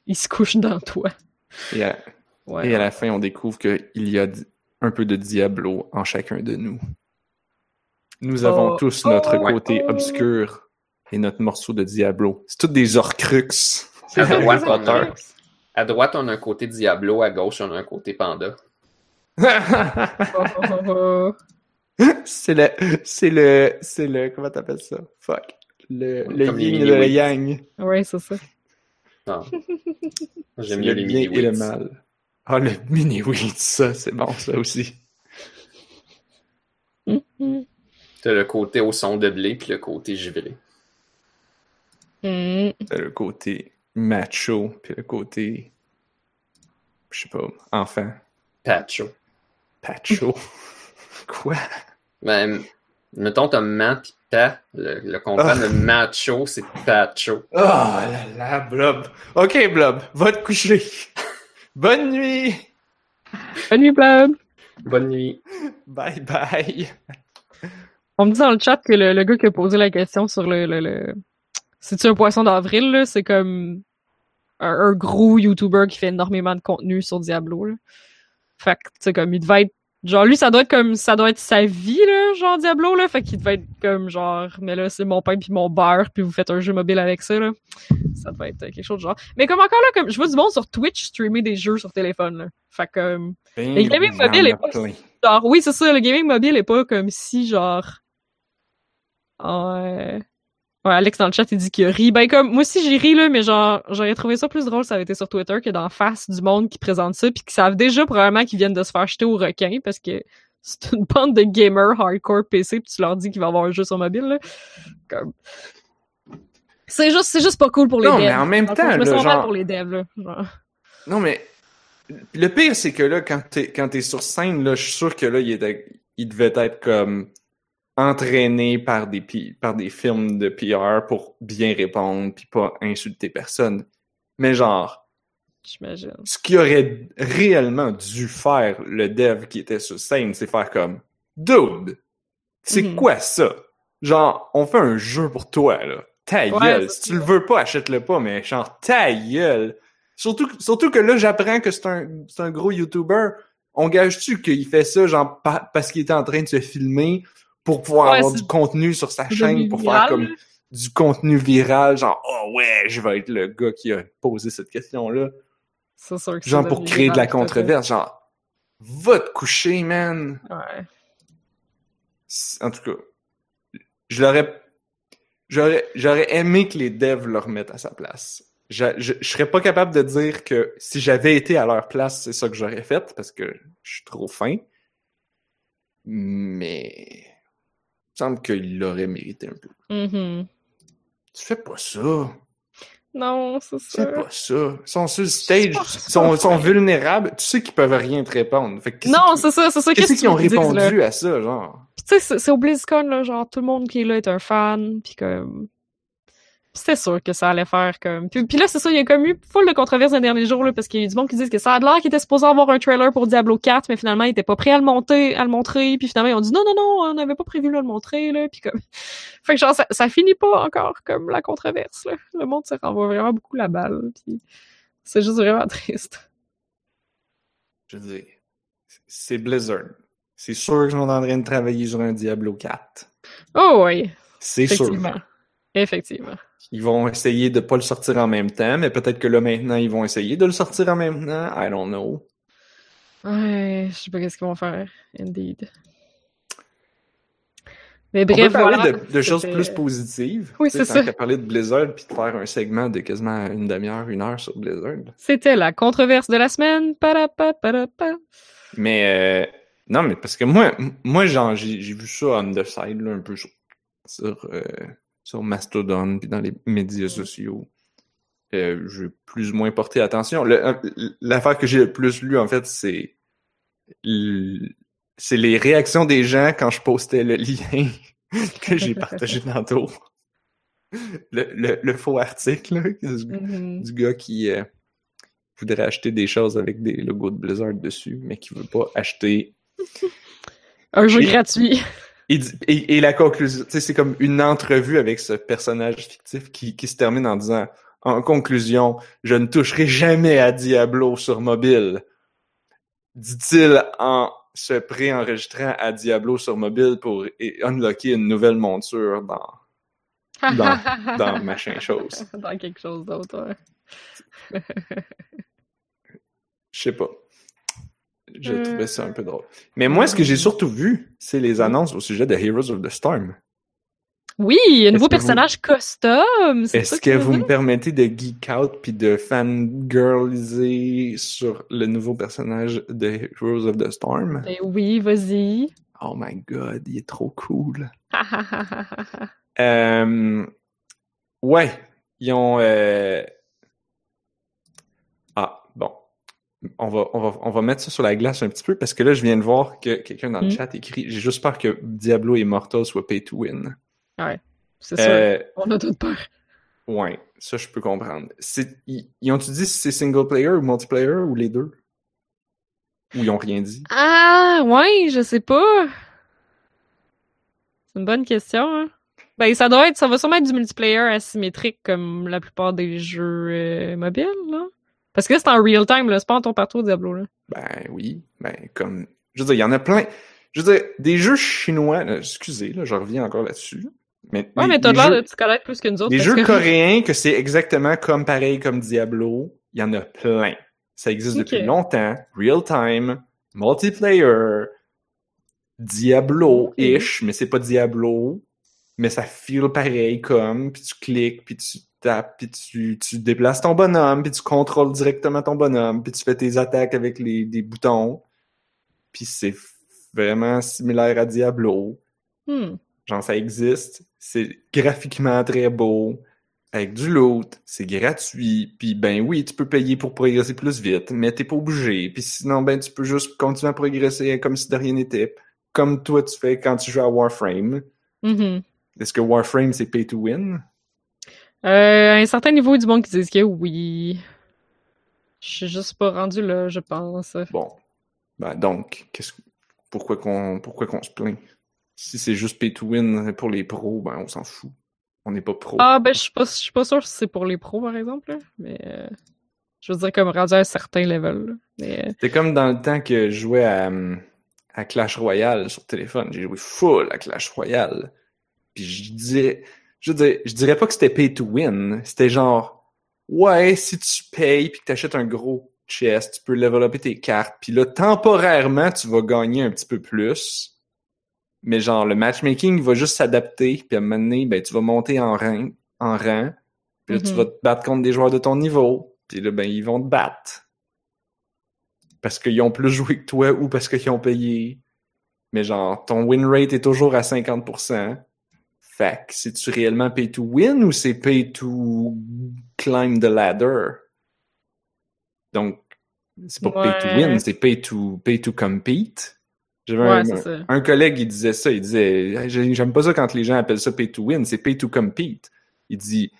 Il se couche dans toi. À, Ouais. et à la fin, on découvre qu'il y a un peu de Diablo en chacun de nous. Nous avons Oh, tous notre oh, côté oh. obscur et notre morceau de Diablo. C'est toutes des Horcruxes. À C'est droite, on a, à droite, on a un côté Diablo, à gauche, on a un côté Panda. C'est le, c'est le, c'est le, comment t'appelles ça? Fuck. le, le yin et le yang. Ouais, c'est ça. Ah. J'aime Le mieux les bien et le mal. Ah, le mini wheat, ça, c'est bon, ça aussi. T'as le côté au son de blé puis le côté givré. Mhm. T'as le côté macho, puis le côté, je sais pas, enfant. Pacho. Pacho. Quoi? Ben, mettons, t'as ma pis pa. Le, le contraire Ah. de macho, c'est pacho. Oh là là, Blob. Ok, Blob, va te coucher. Bonne nuit. Bonne nuit, Blob! Bonne nuit. Bye bye. On me dit dans le chat que le, le gars qui a posé la question sur le... le, le... C'est-tu un poisson d'avril, là? C'est comme un, un gros YouTuber qui fait énormément de contenu sur Diablo, là. Fait que, tu sais, comme, il devait être... Genre, lui, ça doit être comme... Ça doit être sa vie, là, genre Diablo, là. Fait qu'il devait être comme, genre... Mais là, c'est mon pain puis mon beurre, puis vous faites un jeu mobile avec ça, là. Ça devait être quelque chose de genre... Mais comme encore là, comme... Je vois du monde sur Twitch streamer des jeux sur téléphone, là. Fait que... comme, Ben Le gaming mobile est en pas-. Genre, oui, c'est ça, le gaming mobile est pas comme si, genre. Euh... Ouais, Alex dans le chat, il dit qu'il rit. Ben, comme, moi aussi, j'ai ri, là, mais genre, j'aurais trouvé ça plus drôle si ça avait été sur Twitter que d'en face du monde qui présente ça, puis qui savent déjà probablement qu'ils viennent de se faire jeter au requin, parce que c'est une bande de gamers hardcore PC, puis tu leur dis qu'il va avoir un jeu sur mobile, là. Comme. C'est juste, c'est juste pas cool pour les Non, devs. mais en même temps, je me sens mal genre- pour les devs, là. Genre. Non, mais le pire, c'est que là, quand t'es, quand t'es sur scène, là, je suis sûr que là, il, était, il devait être comme entraîné par des, par des films de PR pour bien répondre puis pas insulter personne. Mais genre, J'imagine. ce qui aurait réellement dû faire le dev qui était sur scène, c'est faire comme Dude, c'est Mhm. quoi ça? Genre, on fait un jeu pour toi, là. Ta Ouais, gueule. Si tu le veux pas, achète-le pas, mais genre, ta gueule. Surtout, surtout que là, j'apprends que c'est un, c'est un gros YouTuber. On gage-tu qu'il fait ça, genre, pa- parce qu'il était en train de se filmer? Pour pouvoir Ouais, avoir du contenu sur sa chaîne, pour viral, faire comme du contenu viral, genre, oh ouais, je vais être le gars qui a posé cette question-là. C'est sûr que Genre, pour créer de la controverse, genre, va te coucher, man. Ouais. En tout cas, je l'aurais, j'aurais, j'aurais aimé que les devs le remettent à sa place. Je, je, je serais pas capable de dire que si j'avais été à leur place, c'est ça que j'aurais fait parce que je suis trop fin. Mais semble qu'il l'aurait mérité un peu. Mhm. Tu fais pas ça. Non, c'est Tu fais ça. pas ça. Ils sont sur le stage, ils c'est sont, sont vulnérables. Tu sais qu'ils peuvent rien te répondre. Fait que Non, c'est ça, c'est ça. Qu'est-ce qu'ils ont là? répondu à ça, genre? Tu sais, c'est- c'est au BlizzCon, là, genre, tout le monde qui est là est un fan, puis comme... C'était sûr que ça allait faire comme... Puis, puis là, c'est ça, il y a comme eu full de controverses les derniers jours, là, parce qu'il y a eu du monde qui disent que ça a l'air qu'il était supposé avoir un trailer pour Diablo 4, mais finalement, il était pas prêt à le monter, à le montrer, puis finalement, ils ont dit non, non, non, on n'avait pas prévu de le montrer, là, puis comme... Fait que genre, ça, ça finit pas encore comme la controverse, là. Le monde se renvoie vraiment beaucoup la balle, puis c'est juste vraiment triste. Je veux dire, c'est Blizzard. C'est sûr qu'ils sont en train de travailler sur un Diablo 4. Oh oui, C'est sûr. effectivement. Effectivement. Ils vont essayer de pas le sortir en même temps, mais peut-être que là maintenant ils vont essayer de le sortir en même temps. I don't know. Ouais, je sais pas qu'est-ce qu'ils vont faire. Indeed. Mais On peut bref, parler voilà. de, de choses plus positives. Oui, c'est ça. parler de Blizzard puis de faire un segment de quasiment une demi-heure, une heure sur Blizzard. C'était la controverse de la semaine. Parapa, parapa. Mais euh, non, mais parce que moi, moi j'ai j'ai vu ça on the side là, un peu sur sur, euh, sur Mastodon puis dans les médias sociaux. Euh, j'ai plus ou moins porté attention. L'affaire que j'ai le plus lu en fait, c'est c'est les réactions des gens quand je postais le lien que j'ai partagé tantôt. Le, le, le faux article là, du, du gars qui euh, voudrait acheter des choses avec des logos de Blizzard dessus, mais qui veut pas acheter. Un jeu gratuit. Et, di- et, et la conclusion, c'est comme une entrevue avec ce personnage fictif qui, qui se termine en disant, en conclusion, je ne toucherai jamais à Diablo sur mobile, dit-il en se pré-enregistrant à Diablo sur mobile pour unlocker une nouvelle monture dans, dans, dans machin chose. Dans quelque chose d'autre, ouais. Je sais pas. Je Euh. trouvais ça un peu drôle. Mais moi, ce que j'ai surtout vu, c'est les annonces au sujet de Heroes of the Storm. Oui, un nouveau que vous- personnage custom. Est-ce que vous me permettez de geek out puis de fangirliser sur le nouveau personnage de Heroes of the Storm? Ben oui, vas-y. Oh my god, il est trop cool. Euh, ouais, ils ont. euh, Ah, bon. On va, on, va, on va mettre ça sur la glace un petit peu parce que là, je viens de voir que quelqu'un dans le Mm. chat écrit J'ai juste peur que Diablo Immortal soit pay to win. C'est sûr. Euh, On a toute peur. ouais, ça, je peux comprendre. Ils ont-tu dit si c'est single player ou multiplayer ou les deux? Ou ils ont rien dit? Ah, ouais, je sais pas. C'est une bonne question. Hein? Ben, ça doit être, ça va sûrement être du multiplayer asymétrique comme la plupart des jeux euh, mobiles, là. Parce que c'est en real time, là. C'est pas en tour par tour, Diablo, là. Ben oui, ben comme. Je veux dire, il y en a plein. Je veux dire, des jeux chinois, excusez, là, je reviens encore là-dessus. Mais, Ouais, mais t'as l'air jeux- de te connaître plus que nous autres. Des jeux que- coréens que c'est exactement comme pareil comme Diablo, il y en a plein. Ça existe depuis longtemps. Real time, multiplayer, Diablo-ish, mais c'est pas Diablo. Mais ça feel pareil comme, puis tu cliques, puis tu tapes, puis tu, tu déplaces ton bonhomme, puis tu contrôles directement ton bonhomme, puis tu fais tes attaques avec les, des boutons. Puis c'est vraiment similaire à Diablo. Hmm. Genre, ça existe. C'est graphiquement très beau. Avec du loot. C'est gratuit. Puis, ben oui, tu peux payer pour progresser plus vite, mais t'es pas obligé. Puis sinon, ben, tu peux juste continuer à progresser comme si de rien n'était. Comme toi, tu fais quand tu joues à Warframe. Mhm. Est-ce que Warframe, c'est pay to win? Euh, à un certain niveau, du monde qui disent que oui. Je suis juste pas rendu là, je pense. Bon. Ben, donc, qu'est-ce pourquoi qu'on, pourquoi qu'on se plaint? Si c'est juste pay to win pour les pros, ben, on s'en fout. On n'est pas pro. Ah, ben, je suis pas, je suis pas sûr si c'est pour les pros, par exemple, là. Mais, euh, je veux dire, comme rendu à un certain level. Mais, euh, C'était comme dans le temps que je jouais à, à Clash Royale sur téléphone. J'ai joué full à Clash Royale. Puis je dirais, je dirais, je dirais pas que c'était pay to win. C'était genre, ouais, si tu payes puis que t'achètes un gros chest, tu peux up tes cartes. Puis là, temporairement, tu vas gagner un petit peu plus. Mais genre, le matchmaking va juste s'adapter. Puis à un moment donné, ben, tu vas monter en rang. En rang puis là, tu Mhm. vas te battre contre des joueurs de ton niveau. Puis là, ben, ils vont te battre parce qu'ils ont plus joué que toi ou parce qu'ils ont payé. Mais genre, ton win rate est toujours à 50%. Fait que c'est-tu réellement pay to win ou c'est pay to climb the ladder? Donc, c'est pas pay to win, c'est pay to, pay to compete. J'avais ouais, un, collègue, il disait ça, il disait, j'aime pas ça quand les gens appellent ça pay to win, c'est pay to compete. Il dit,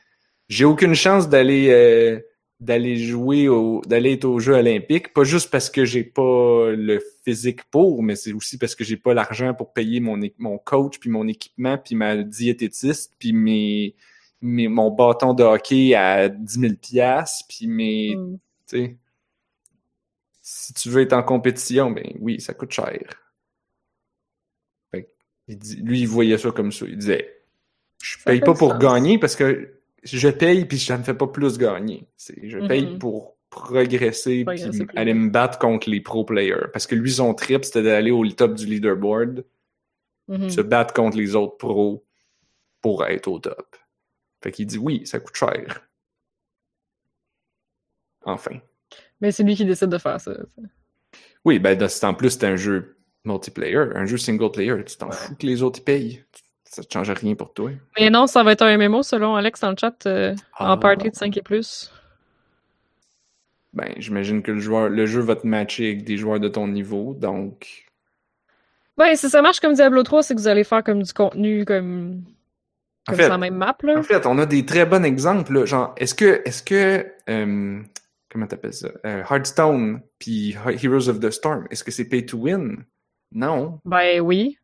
j'ai aucune chance d'aller euh, d'aller jouer au d'aller être aux Jeux Olympiques, pas juste parce que j'ai pas le physique pour, mais c'est aussi parce que j'ai pas l'argent pour payer mon mon coach puis mon équipement puis ma diététiste puis mes, mes mon bâton de hockey à 10 000 pièces puis mes Hmm. tu sais si tu veux être en compétition, ben oui, ça coûte cher. Fait que, il dit- lui, il voyait ça comme ça. Il disait, je Ça paye pas pour sens. gagner parce que je paye puis ça me fait pas plus gagner. Je paye Mhm. pour progresser puis aller me battre contre les pro players. Parce que lui, son trip, c'était d'aller au top du leaderboard, Mhm. se battre contre les autres pros pour être au top. Fait qu'il dit, oui, ça coûte cher. Enfin. Mais c'est lui qui décide de faire ça. Oui, ben en plus c'est un jeu multiplayer, un jeu single player. Tu t'en fous que les autres payent. Ça ne change rien pour toi? Mais non, ça va être un MMO selon Alex dans le chat euh, Ah. en party de 5 et plus. Ben, j'imagine que le joueur, le jeu va te matcher avec des joueurs de ton niveau, donc. Ouais, si ça marche comme Diablo 3, c'est que vous allez faire comme du contenu comme, En fait- sur la même map, là. En fait, on a des très bons exemples. là. Genre, est-ce que, est-ce que, euh, comment t'appelles ça, Euh, Hearthstone puis Heroes of the Storm, est-ce que c'est pay to win? Non. Ben oui.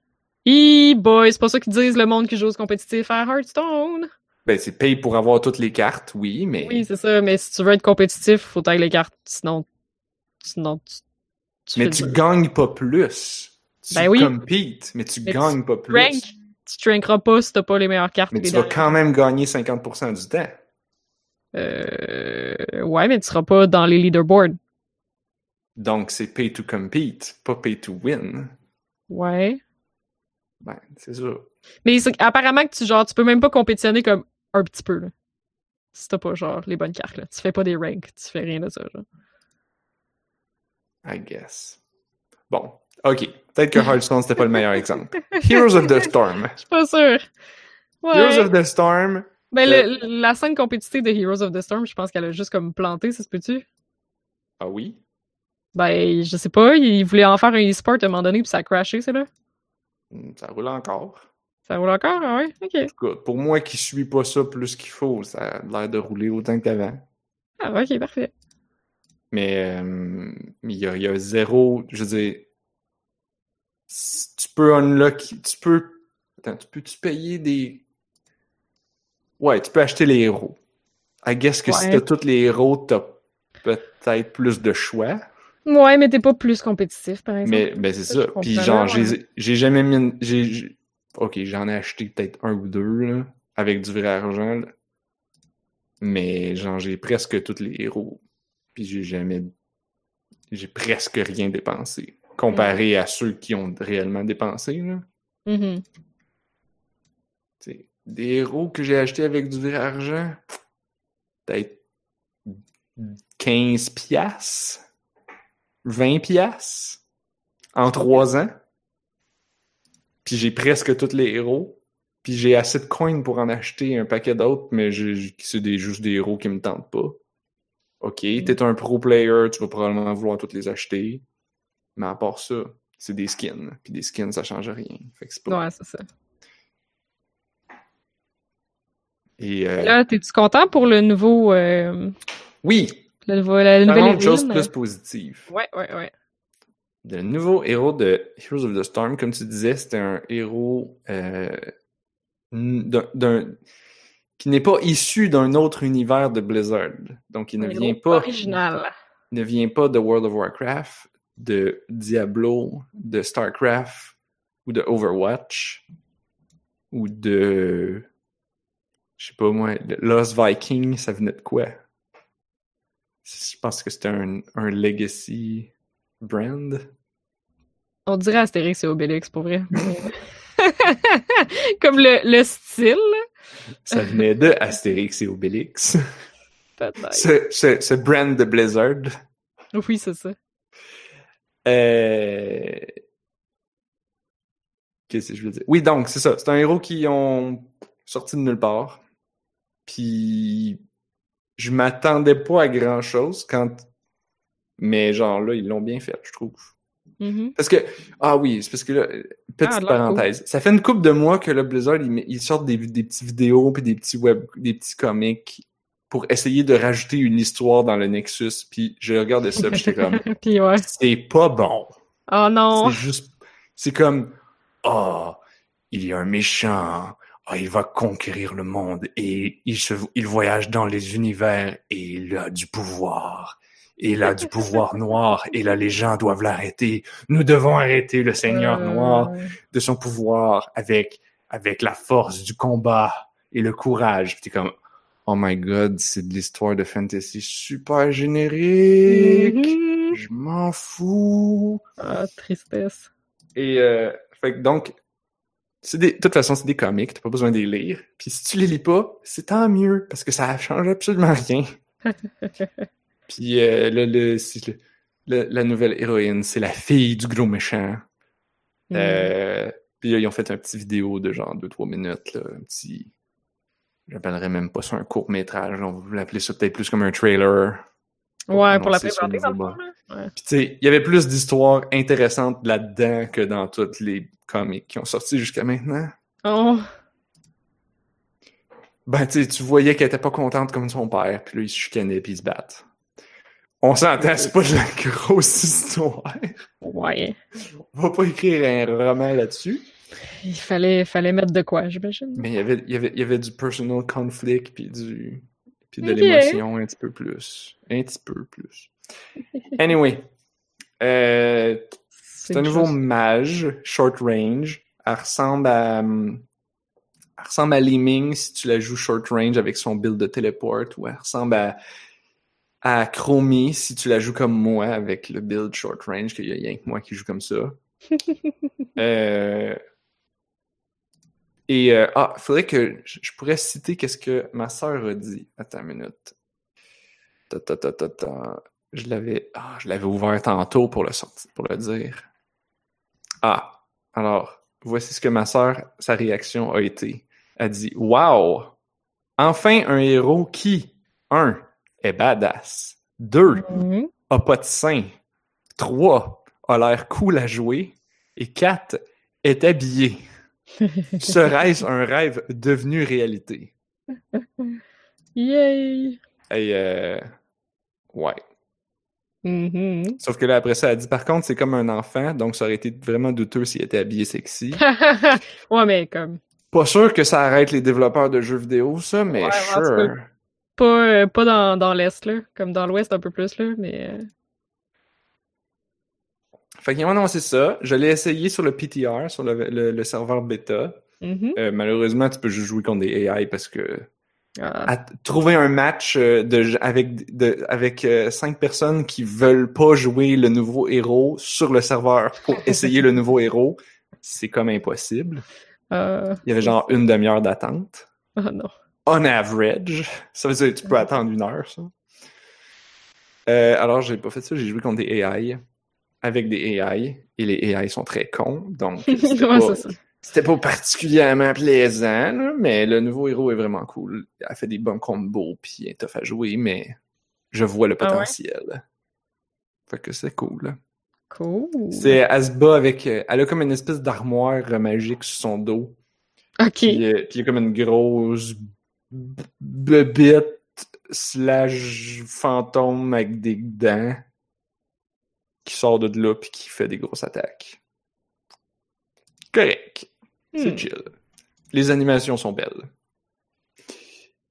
E boy, c'est pas ça qu'ils disent le monde qui joue au compétitif à Hearthstone. Ben, c'est pay pour avoir toutes les cartes, oui, mais. Oui, c'est ça, mais si tu veux être compétitif, faut tailler les cartes, sinon, sinon tu, tu mais tu gagnes pas plus. Tu Ben oui. competes, mais tu Mais tu gagnes pas plus. rank. Tu rankeras pas si t'as pas les meilleures cartes. Mais tu vas dernières. quand même gagner 50% du temps. Euh, ouais, mais tu seras pas dans les leaderboards. Donc, c'est pay to compete, pas pay to win. Ouais. Ben, c'est ça. Mais apparemment que tu, genre, tu peux même pas compétitionner comme un petit peu, là. Si t'as pas, genre, les bonnes cartes, là. Tu fais pas des ranks, tu fais rien de ça, genre. I guess. Bon, ok. Peut-être que Hearthstone, c'était pas le meilleur exemple. Heroes of the Storm. Je suis pas. Ouais. Heroes of the Storm, Ben, le- la scène compétitive de Heroes of the Storm, je pense qu'elle a juste comme planté, ça se peut-tu? ah oui? Ben, je sais pas, il voulait en faire un e-sport à un moment donné, puis ça a crashé, c'est là. Hmm, Ça roule encore. Ça roule encore, ah ouais? Ok. En tout cas, pour moi qui suis pas ça plus qu'il faut, ça a l'air de rouler autant qu'avant. Ah, ok, parfait. Mais euh, il y, a, il y a zéro, je veux dire, si tu peux unlock, tu peux, attends, tu peux-tu payer des, ouais, tu peux acheter les héros. I guess que si Ouais. t'as tous les héros, t'as peut-être plus de choix. Ouais, mais t'es pas plus compétitif, par exemple. Mais ben c'est Ça, Puis genre, ouais. j'ai jamais mis, j'ai, ok, j'en ai acheté peut-être un ou deux là, avec du vrai argent. là. Mais genre, j'ai presque tous les héros. Puis j'ai jamais, j'ai presque rien dépensé comparé à ceux qui ont réellement dépensé là. Mhm. T'sais, des héros que j'ai achetés avec du vrai argent, peut-être 15 piastres, 20 piastres en trois ans. Puis j'ai presque tous les héros. Puis j'ai assez de coins pour en acheter un paquet d'autres, mais c'est des, juste des héros qui me tentent pas. Ok, t'es un pro player, tu vas probablement vouloir tous les acheter. Mais à part ça, c'est des skins. Puis des skins, ça change rien. Fait que c'est pas... Ouais, c'est ça. Et euh, Là, t'es-tu content pour le nouveau. euh, oui, le nouveau la Parlons nouvelle de choses héroïne? plus positives. Ouais, ouais, ouais. Le nouveau héros de Heroes of the Storm, comme tu disais, c'était un héros euh, d'un, d'un- qui n'est pas issu d'un autre univers de Blizzard. Donc, il ne Un vient pas, Original. ne vient pas de World of Warcraft, de Diablo, de Starcraft ou de Overwatch ou de, je sais pas moi, de Lost Viking, ça venait de quoi? Je pense que c'était un, un legacy brand. On dirait Astérix et Obélix, pour vrai. Comme le, le style, Ça venait de Astérix et Obélix. peut-être. Ce, ce, ce brand de Blizzard. Oui, c'est ça. Euh... Qu'est-ce que je veux dire? Oui, donc, c'est ça. C'est un héros qui ont sorti de nulle part. Puis, je m'attendais pas à grand-chose quand... Mais genre là, ils l'ont bien fait, je trouve. Mhm. Parce que, ah oui, c'est parce que là, petite Ah, parenthèse. Ça fait une couple de mois que le Blizzard, ils, sortent des, des petites vidéos puis des petits web, des petits comics pour essayer de rajouter une histoire dans le Nexus. Puis je regardais ça, puis j'étais comme, ouais. c'est pas bon. Oh non! C'est juste, c'est comme, oh, il y a un méchant. Oh, il va conquérir le monde et il se, il voyage dans les univers et il a du pouvoir. Il a du pouvoir noir et là les gens doivent l'arrêter. Nous devons arrêter le Seigneur Euh, noir de son pouvoir avec avec la force du combat et le courage. Puis t'es comme oh my god, c'est de l'histoire de fantasy super générique. mhm. Je m'en fous. Ah, tristesse. Et euh, fait donc, des, de toute façon, c'est des comics, t'as pas besoin de les lire. Puis si tu les lis pas, c'est tant mieux, parce que ça change absolument rien. Puis euh, le, le, la nouvelle héroïne, c'est la fille du gros méchant. Mm. Euh, puis là, ils ont fait un petit vidéo de genre 2-3 minutes, là, un petit... J'appellerais même pas ça un court métrage, on va l'appeler ça peut-être plus comme un trailer. ouais, pour la présenter, dans le fond. Ouais. puis tu sais, il y avait plus d'histoires intéressantes là-dedans que dans toutes les comics qui ont sorti jusqu'à maintenant. Oh, Ben tu tu voyais qu'elle était pas contente comme son père, puis là ils se chicanaient puis ils se battent. On s'entend, c'est pas de la grosse histoire. ouais. On va pas écrire un roman là-dessus. Il fallait, fallait mettre de quoi, j'imagine. Mais il y avait, il y avait, il y avait du personal conflict puis du puis de l'émotion un petit peu plus. Un petit peu plus. Anyway. Euh, C'est un nouveau mage, short range. Elle ressemble à. hum, Elle ressemble à Liming si tu la joues short range avec son build de téléport, ou elle ressemble à, à Chromie si tu la joues comme moi avec le build short range, qu'il y a rien que moi qui joue comme ça. Euh, Et, euh, ah, faudrait que je, pourrais citer qu'est-ce que ma sœur a dit. Attends une minute. Ta, ta, ta. Je l'avais, ah, je l'avais ouvert tantôt pour le sortir, pour le dire. Ah, alors, voici ce que ma sœur, sa réaction a été. Elle dit, wow! Enfin un héros qui, un, est badass. Deux, Mhm. a pas de sein. 3. A l'air cool à jouer. Et 4. Est habillé. Serait-ce un rêve devenu réalité? Yay! Et euh, ouais. Mhm. Sauf que là, après ça, elle dit par contre, c'est comme un enfant, donc ça aurait été vraiment douteux s'il était habillé sexy. ouais, mais comme. Pas sûr que ça arrête les développeurs de jeux vidéo, ça, mais Ouais, sure. Pas, euh, pas dans, dans l'Est, là. Comme dans l'Ouest, un peu plus, là. Mais. euh, Fait qu'ils ont annoncé ça. Je l'ai essayé sur le PTR, sur le, le- le serveur bêta. mhm. Euh, malheureusement, tu peux juste jouer contre des AI parce que. À t- trouver un match euh, de, avec, de, avec euh, cinq personnes qui veulent pas jouer le nouveau héros sur le serveur pour essayer le nouveau héros, c'est comme impossible. Il y avait genre une demi-heure d'attente. Ah, non. On average. Ça veut dire que tu peux attendre une heure, ça. Euh, alors, j'ai pas fait ça, j'ai joué contre des AI. Avec des AI. Et les AI sont très cons, donc Ouais, pas- ça. C'était pas particulièrement plaisant, là, mais le nouveau héros est vraiment cool. Elle fait des bons combos, puis il est tough à jouer, mais je vois le Ah ouais? potentiel. Fait que c'est cool. Cool. C'est, elle se bat avec, euh, elle a comme une espèce d'armoire magique sur son dos, Ok. puis, euh, puis il y a comme une grosse b- bebête slash fantôme avec des dents qui sort de là puis qui fait des grosses attaques. Correct. C'est Hmm. chill. Les animations sont belles.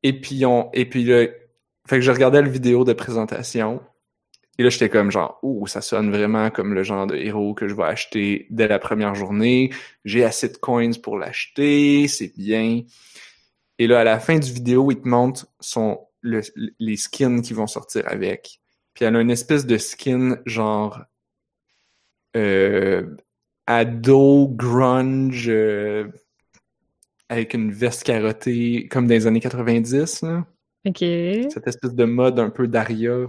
Et puis, on, et puis là, fait que je regardais la vidéo de présentation. Et là, j'étais comme genre, ouh, ça sonne vraiment comme le genre de héros que je vais acheter dès la première journée. J'ai assez de coins pour l'acheter, c'est bien. Et là, à la fin du vidéo, il te montre son, le- les skins qui vont sortir avec. Puis elle a une espèce de skin genre euh, ado, grunge, euh, avec une veste carottée, comme dans les années 90, là. Ok. Cette espèce de mode un peu Daria.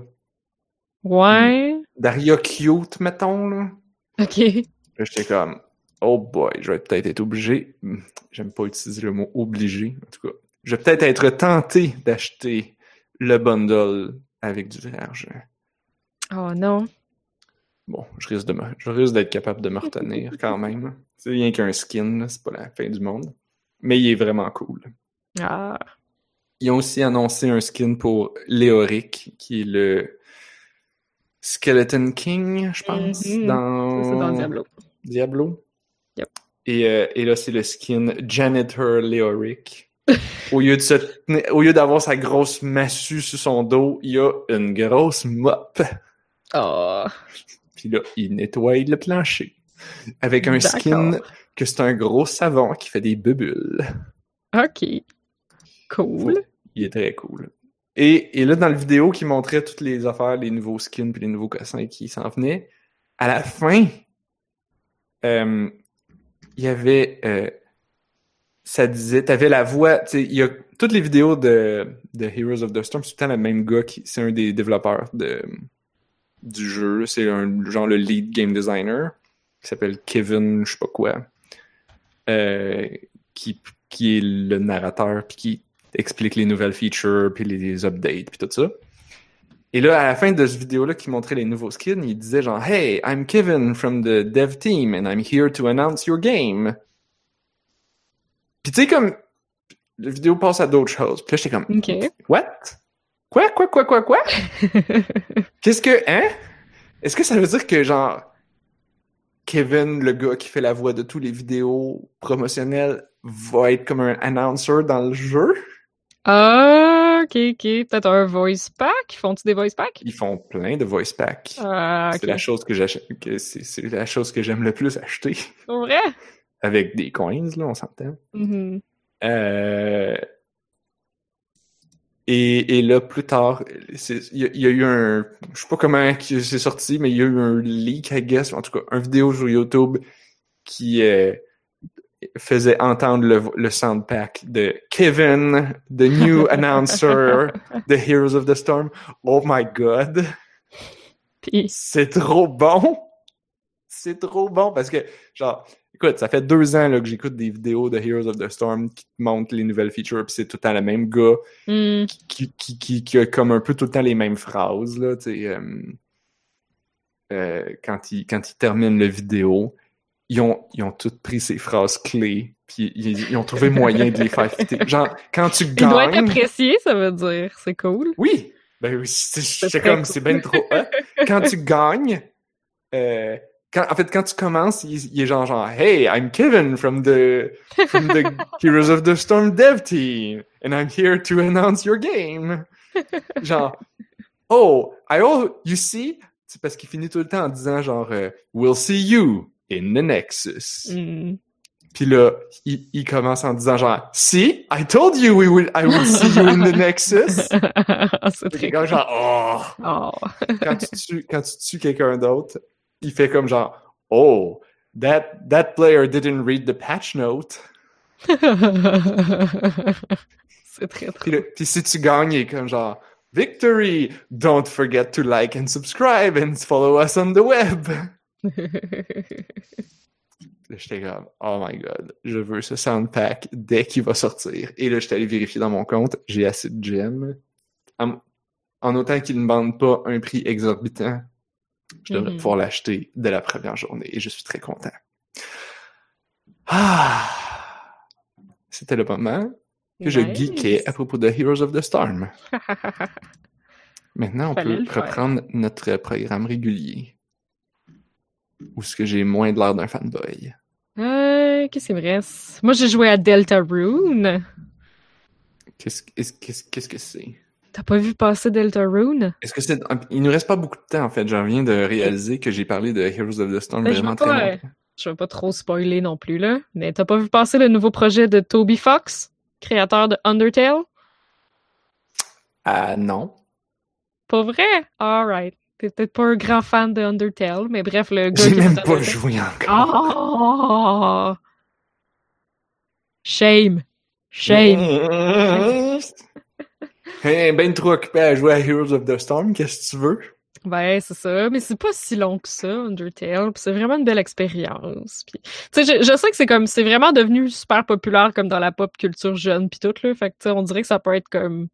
Ouais. Daria cute, mettons, là. Ok. J'étais comme, oh boy, je vais peut-être être obligé. J'aime pas utiliser le mot obligé, en tout cas. Je vais peut-être être tenté d'acheter le bundle avec du vrai argent. Oh non. Bon, je risque de me- je risque d'être capable de me retenir quand même. C'est rien qu'un skin, là, c'est pas la fin du monde. Mais il est vraiment cool. Ah. Ils ont aussi annoncé un skin pour Léoric, qui est le Skeleton King, je pense, Mhm. dans... C'est dans Diablo. Diablo. Yep. Et, euh, et là, c'est le skin Janitor Léoric. au lieu de se tenir- au lieu d'avoir sa grosse massue sur son dos, il y a une grosse mop. Oh. Puis là, il nettoie le plancher. Avec un skin que c'est un gros savon qui fait des bulles. Ok. Cool. Il est très cool. Et, et là, dans la vidéo qui montrait toutes les affaires, les nouveaux skins puis les nouveaux cossins qui s'en venaient, à la fin, euh, il y avait... euh, ça disait... T'avais la voix... Il y a... Toutes les vidéos de, de Heroes of the Storm, c'est tout le temps le même gars qui... C'est un des développeurs de, du jeu. C'est un genre le lead game designer qui s'appelle Kevin, je sais pas quoi. Euh, qui, qui est le narrateur puis qui explique les nouvelles features puis les, les updates puis tout ça. Et là, à la fin de cette vidéo-là qui montrait les nouveaux skins, il disait genre « Hey, I'm Kevin from the dev team and I'm here to announce your game. » Puis tu sais, comme, la vidéo passe à d'autres choses. Puis là, j'étais comme Ok. « What? Quoi, quoi, quoi, quoi, quoi? Qu'est-ce que, hein? Est-ce que ça veut dire que, genre, Kevin, le gars qui fait la voix de tous les vidéos promotionnelles, va être comme un announcer dans le jeu? Ah, ok, ok. Peut-être un voice pack? Font-ils des voice packs? Ils font plein de voice packs. Ah. C'est la chose que j'achète, c'est, la chose que j'aime le plus acheter. C'est vrai? Avec des coins, là, on s'entend. Mhm. Euh... Et, et là, plus tard, il y, a- il y a eu un... Je sais pas comment c'est sorti, mais il y a eu un leak, I guess, en tout cas, un vidéo sur YouTube qui... euh, faisait entendre le, le soundpack de Kevin, the new announcer, the Heroes of the Storm. Oh my god! C'est trop bon! C'est trop bon parce que, genre, écoute, ça fait deux ans là, que j'écoute des vidéos de Heroes of the Storm qui te montrent les nouvelles features, puis c'est tout le temps le même gars hmm, qui, qui, qui, qui a comme un peu tout le temps les mêmes phrases, là, euh, euh, quand, il, quand il termine le vidéo, ils ont, ils ont toutes pris ces phrases clés, puis ils, ils ont trouvé moyen de les faire fitter. Genre, quand tu il doit être gagnes... apprécié, ça veut dire. C'est cool. Oui! Ben oui, c'est comme, cool. c'est bien trop hot. Quand tu gagnes, euh, quand, en fait, quand tu commences, il, il est genre, genre, Hey, I'm Kevin from the, from the Heroes of the Storm dev team, and I'm here to announce your game. Genre, oh, I all, you see? C'est parce qu'il finit tout le temps en disant genre, euh, We'll see you in the Nexus. Hmm. Puis là, il, il commence en disant genre, See, I told you we will, I will see you in the Nexus. c'est très genre, oh Oh. quand tu tues, quand tu tues quelqu'un d'autre, il fait comme genre Oh, that that player didn't read the patch note. c'est très Puis, très. le- puis si tu gagnes, il est comme genre Victory! Don't forget to like and subscribe and follow us on the web. J'étais comme Oh my god, je veux ce sound pack dès qu'il va sortir. Et là, j'étais allé vérifier dans mon compte, j'ai assez de gemmes. En, en autant qu'ils ne vendent pas un prix exorbitant, je devrais Mhm. pouvoir l'acheter dès la première journée et je suis très content. Ah! C'était le moment que je geekais à propos de Heroes of the Storm. Maintenant, on Fallait peut faire. reprendre notre programme régulier. Où est-ce que j'ai moins de l'air d'un fanboy? Euh, Qu'est-ce qu'il me reste? Moi, j'ai joué à qu'est-ce- qu'est-ce- qu'est-ce que c'est? T'as pas vu passer Deltarune? Est-ce que c'est. Il nous reste pas beaucoup de temps, en fait. Je viens de réaliser que j'ai parlé de Heroes of the Storm Ben, je vraiment veux pas, très euh, longtemps. Je vais pas trop spoiler non plus, là. Mais t'as pas vu passer le nouveau projet de Toby Fox, créateur de Undertale? Ah, non. Pas vrai? Alright. T'es peut-être pas un grand fan de Undertale, mais bref, le gars J'ai même pas Undertale- joué encore. Oh! Shame. Shame. Hey, ben trop occupé à jouer à Heroes of the Storm, qu'est-ce que tu veux? Ben, c'est ça, mais c'est pas si long que ça, Undertale, pis c'est vraiment une belle expérience. Puis, tu sais, je, je sais que c'est comme, c'est vraiment devenu super populaire comme dans la pop culture jeune pis tout, là, fait que, tu sais, on dirait que ça peut être comme,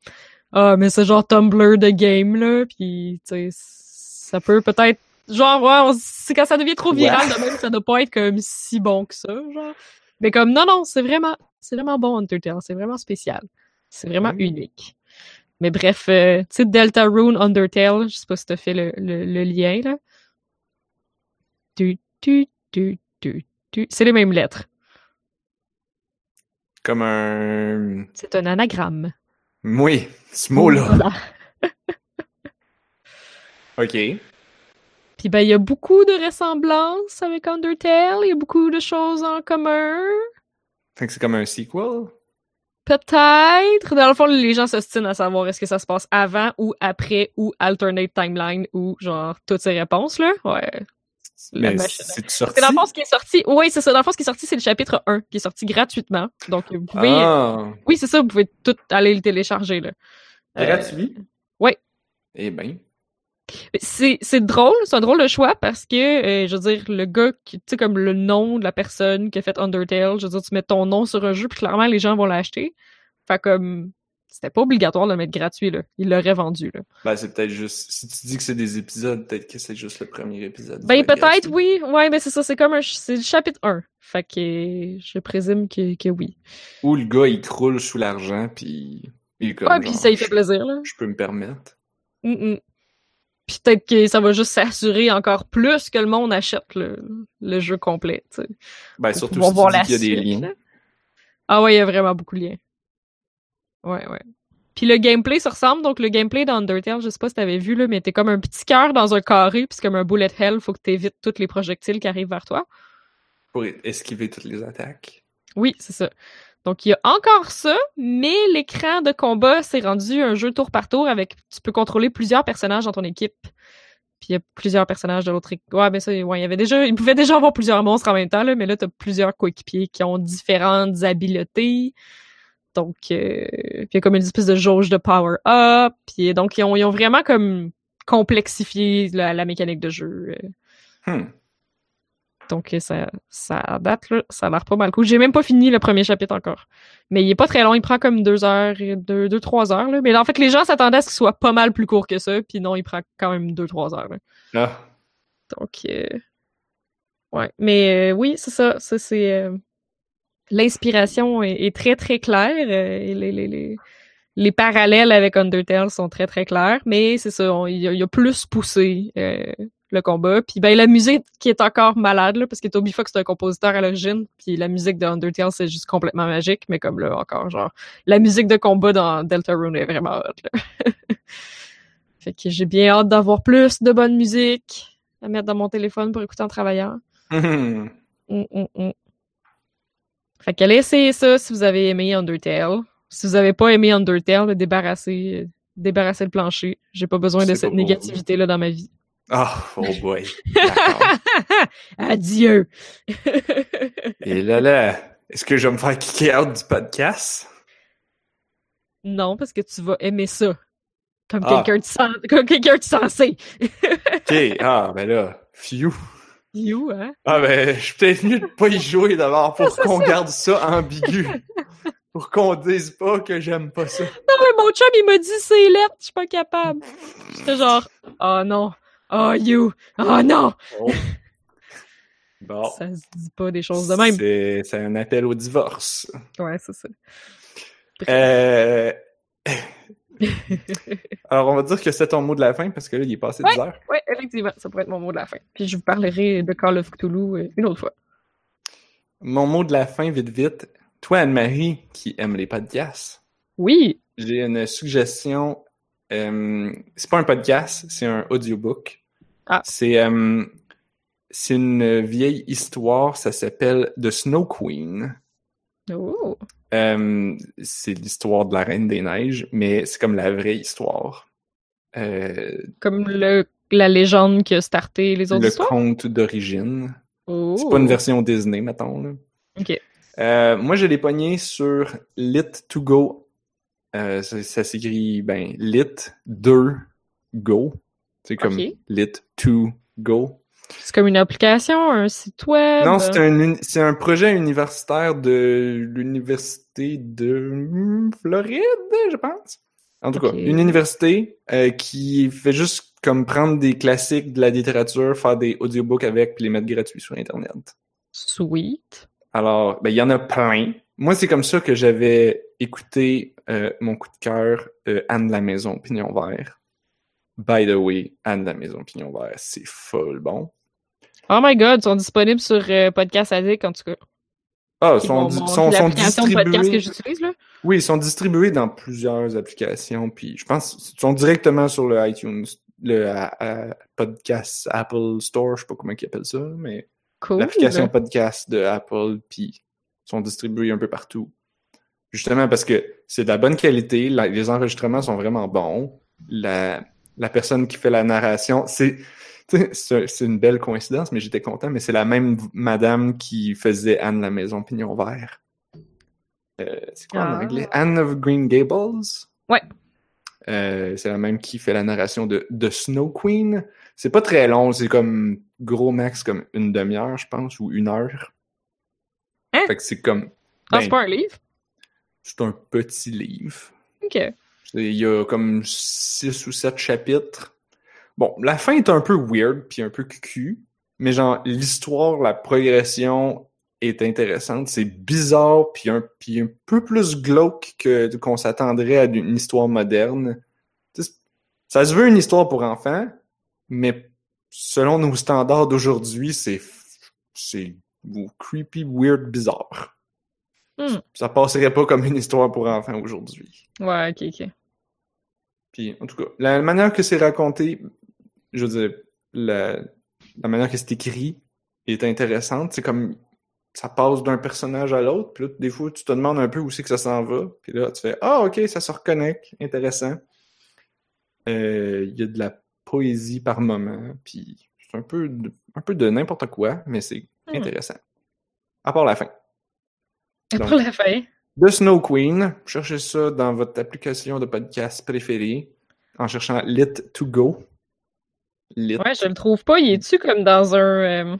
ah, mais c'est genre Tumblr de game, là, pis, tu sais, ça peut peut-être, genre, ouais, c'est quand ça devient trop viral de même, ça doit pas être comme si bon que ça, genre. Mais comme, non, non, c'est vraiment, c'est vraiment bon, Undertale, c'est vraiment spécial. C'est vraiment unique. Mais bref, euh, tu sais, Deltarune, Undertale, je sais pas si t'as fait le, le, le lien, là. Tu, tu, tu, tu, tu. C'est les mêmes lettres. Comme un. C'est un anagramme. Oui, ce mot-là. Voilà. Ok. Puis ben, il y a beaucoup de ressemblances avec Undertale, il y a beaucoup de choses en commun. Fait que c'est comme un sequel? Peut-être. Dans le fond, les gens s'ostinent à savoir est-ce que ça se passe avant ou après ou alternate timeline ou genre toutes ces réponses, là. Ouais. La Mais machine. c'est sorti? C'est dans le fond ce qui est sorti. Oui, c'est ça. Dans le fond, ce qui est sorti, c'est le chapitre 1, qui est sorti gratuitement. Donc, vous pouvez. Ah, Oui, c'est ça, vous pouvez tout aller le télécharger, là. Euh, gratuit? ouais. Eh ben. C'est, c'est drôle, c'est un drôle de choix parce que, euh, je veux dire, le gars qui, tu sais, comme le nom de la personne qui a fait Undertale, je veux dire, tu mets ton nom sur un jeu, puis clairement, les gens vont l'acheter. Fait comme, c'était pas obligatoire de le mettre gratuit, là. Il l'aurait vendu, là. Ben, c'est peut-être juste. Si tu dis que c'est des épisodes, peut-être que c'est juste le premier épisode. Ben, être peut-être, oui. Ouais, mais c'est ça, c'est comme un, c'est le chapitre 1. Fait que, je présume que, que oui. Ou le gars, il croule sous l'argent, puis. Il est comme. Ouais, puis ça lui fait plaisir, là. Je peux me permettre. Mm, mm. Puis peut-être que ça va juste s'assurer encore plus que le monde achète le, le jeu complet, tu sais. Ben, surtout si voir tu dis qu'il y a des liens. Ah ouais, il y a vraiment beaucoup de liens. Ouais, ouais. Puis le gameplay se ressemble, donc le gameplay d'Undertale, je sais pas si t'avais vu, là, mais t'es comme un petit cœur dans un carré, puis c'est comme un bullet hell, faut que t'évites tous les projectiles qui arrivent vers toi. Pour esquiver toutes les attaques. Oui, c'est ça. Donc il y a encore ça, mais l'écran de combat s'est rendu un jeu tour par tour avec tu peux contrôler plusieurs personnages dans ton équipe. puis il y a plusieurs personnages de l'autre équipe. Ouais, ben ça, ouais, il y avait déjà, il pouvait déjà avoir plusieurs monstres en même temps, là, mais là, t'as plusieurs coéquipiers qui ont différentes habiletés. Donc, euh, puis il y a comme une espèce de jauge de power-up. Puis donc, ils ont, ils ont vraiment comme complexifié la, la mécanique de jeu. euh. Hmm. Donc, euh, ça, ça date, là, ça a l'air pas mal cool. J'ai même pas fini le premier chapitre encore. Mais il est pas très long, il prend comme deux heures, deux, deux, trois heures. Là. Mais en fait, les gens s'attendaient à ce qu'il soit pas mal plus court que ça, puis non, il prend quand même deux, trois heures. là. Ah. Donc, euh, ouais. Mais euh, oui, c'est ça. Ça, c'est. euh, L'inspiration est, est très, très claire. et les, les, les, les parallèles avec Undertale sont très, très clairs. Mais c'est ça, il y, y a plus poussé le combat. Puis ben, la musique qui est encore malade, là, parce que Toby Fox est un compositeur à l'origine. Puis la musique de Undertale, c'est juste complètement magique. Mais comme là, encore, genre, la musique de combat dans Deltarune est vraiment hot. Là. fait que j'ai bien hâte d'avoir plus de bonne musique à mettre dans mon téléphone pour écouter en travaillant. Hmm. Hum, hum, hum. Fait qu'allez essayer ça si vous avez aimé Undertale. Si vous avez pas aimé Undertale, débarrassez, débarrassez le plancher. J'ai pas besoin de C'est cette pas pour négativité-là dans ma vie. Ah, oh boy. Adieu! Et là, là, est-ce que je vais me faire kicker out du podcast? non, parce que tu vas aimer ça. Comme Ah. quelqu'un de, sen- comme quelqu'un de sensé. Ok, ah, ben là, phew. You, hein? Ah, ben, je suis peut-être mieux de pas y jouer d'abord pour qu'on garde ça ambigu. Pour qu'on dise pas que j'aime pas ça. Non, mais mon chum, il m'a dit c'est lettre, je suis pas capable. J'étais genre, oh non, oh you, oh non! Oh. Bon. Ça se dit pas des choses de même. C'est un appel au divorce. Ouais, c'est ça. Euh... Alors, on va dire que c'est ton mot de la fin parce que là, il est passé 10 heures. Oui, effectivement, ça pourrait être mon mot de la fin. Puis je vous parlerai de Call of Cthulhu euh, une autre fois. Mon mot de la fin, vite, vite. Toi, Anne-Marie, qui aime les podcasts, Oui, j'ai une suggestion. euh, c'est pas un podcast, c'est un audiobook. Ah. C'est euh, c'est une vieille histoire, ça s'appelle The Snow Queen. oh, Euh, c'est l'histoire de la Reine des Neiges, mais c'est comme la vraie histoire. Euh, comme le, la légende qui a starté les autres le histoires? conte d'origine. Oh. C'est pas une version Disney, mettons. Là. Ok. Euh, moi, je l'ai pogné sur Lit2Go. Euh, ça ça s'écrit, ben, Lit2Go. C'est comme Ok. Lit2Go. C'est comme une application, un site web. Non, c'est un, c'est un projet universitaire de l'université de Floride, je pense. En tout cas, une université euh, qui fait juste comme prendre des classiques de la littérature, faire des audiobooks avec, puis les mettre gratuits sur Internet. Sweet. Alors, ben, il y en a plein. Moi, c'est comme ça que j'avais écouté euh, mon coup de cœur, euh, Anne de la Maison Pignon Vert. By the way, Anne de la Maison Pignon Vert, c'est full bon. Oh my god, ils sont disponibles sur euh, Podcast Addict, en tout cas. Ah, Qui sont, sont, sont podcast que distribués. j'utilise, là. Oui, ils sont distribués dans plusieurs applications, puis je pense qu'ils sont directement sur le iTunes, le à- à podcast Apple Store, je sais pas comment ils appellent ça, mais Cool. l'application podcast de Apple, puis sont distribués un peu partout. Justement parce que c'est de la bonne qualité, la- les enregistrements sont vraiment bons, la, la personne qui fait la narration, c'est c'est une belle coïncidence, mais j'étais content, mais c'est la même madame qui faisait Anne la maison pignon vert. Euh, c'est quoi en Ah. anglais? Anne of Green Gables? Ouais. Euh, c'est la même qui fait la narration de, de Snow Queen. C'est pas très long, c'est comme gros max comme une demi-heure, je pense, ou une heure. Hein? Fait que c'est comme. Ah, ben, c'est pas un livre? c'est un petit livre. Ok. Il y a comme six ou sept chapitres. Bon, la fin est un peu weird puis un peu cucu, mais genre l'histoire, la progression est intéressante. C'est bizarre puis un, puis un peu plus glauque que qu'on s'attendrait à une histoire moderne. Ça se veut une histoire pour enfants, mais selon nos standards d'aujourd'hui, c'est c'est creepy, weird, bizarre. Hmm. Ça passerait pas comme une histoire pour enfants aujourd'hui. Ouais, ok, ok. Puis, en tout cas, la manière que c'est raconté, je veux dire, la, la manière que c'est écrit est intéressante. C'est comme, ça passe d'un personnage à l'autre, puis là, des fois, tu te demandes un peu où c'est que ça s'en va, puis là, tu fais, ah, ok, ça se reconnecte, intéressant. Euh, Il y a de la poésie par moment, puis c'est un peu de, un peu de n'importe quoi, mais c'est Hmm. intéressant. À part la fin. Donc, pour la fin. The Snow Queen, cherchez ça dans votre application de podcast préférée en cherchant Lit to Go. Lit. Ouais, je le trouve pas. Il est-tu comme dans un. euh,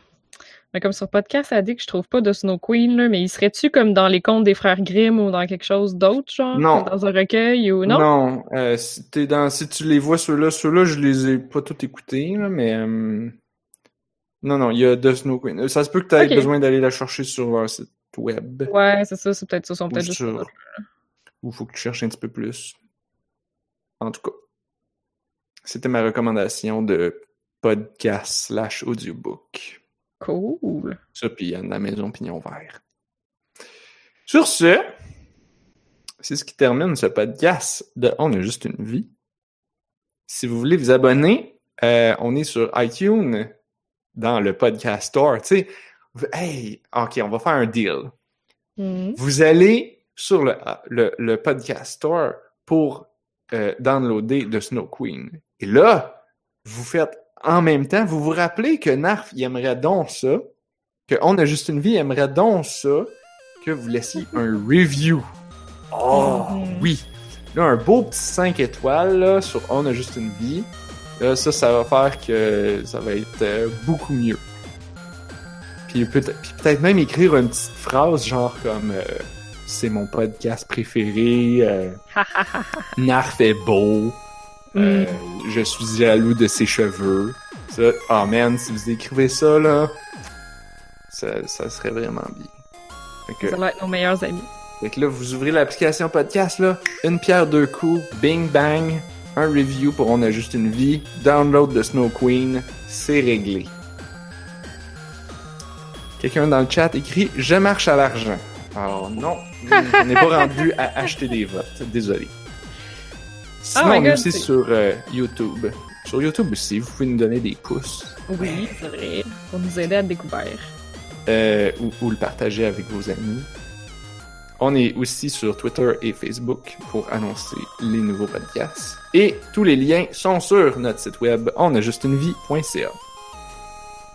mais comme sur podcast, ça dit que je trouve pas de Snow Queen, là, mais il serait-tu comme dans les contes des frères Grimm ou dans quelque chose d'autre, genre? Non. Dans un recueil ou non? Non, euh, si, dans, si tu les vois ceux-là, ceux-là, je les ai pas tous écoutés, là, mais euh, non, non, il y a The Snow Queen. Ça se peut que tu aies besoin d'aller la chercher sur leur site web. Ouais, c'est ça, c'est peut-être ça. Sont peut-être juste. sur- Ou faut que tu cherches un petit peu plus. En tout cas, c'était ma recommandation de podcast slash audiobook. Cool. Ça, puis Anne la Maison Pignon Vert. Sur ce, c'est ce qui termine ce podcast de On a juste une vie. Si vous voulez vous abonner, euh, on est sur iTunes dans le podcast store. Tu sais, hey, ok, on va faire un deal. Mhm. Vous allez sur le, le, le podcast store pour euh, downloader de Snow Queen. Et là, vous faites en même temps, vous vous rappelez que Narf, il aimerait donc ça, que On a juste une vie, il aimerait donc ça, que vous laissiez un review. Oh, Mhm. oui! Là, un beau petit 5 étoiles là, sur On a juste une vie. Là, ça, ça va faire que ça va être euh, beaucoup mieux. Puis peut- puis peut-être même écrire une petite phrase genre comme euh, c'est mon podcast préféré, euh, Narf est beau, euh, je suis jaloux de ses cheveux. Ça, oh man, si vous écrivez ça là, ça, ça serait vraiment bien. Que, Ça va être nos meilleurs amis. fait que là, vous ouvrez l'application podcast, là, une pierre deux coups, bing bang, un review pour On a juste une vie, download de Snow Queen, c'est réglé. Quelqu'un dans le chat écrit « Je marche à l'argent ». Alors non, on n'est pas rendu à acheter des votes, désolé. Sinon, Oh my on est aussi sur euh, YouTube. Sur YouTube aussi, vous pouvez nous donner des pouces Oui, c'est vrai. Pour nous aider à découvrir. euh, ou, ou le partager avec vos amis. On est aussi sur Twitter et Facebook pour annoncer les nouveaux podcasts. Et tous les liens sont sur notre site web onajustunevie.ca.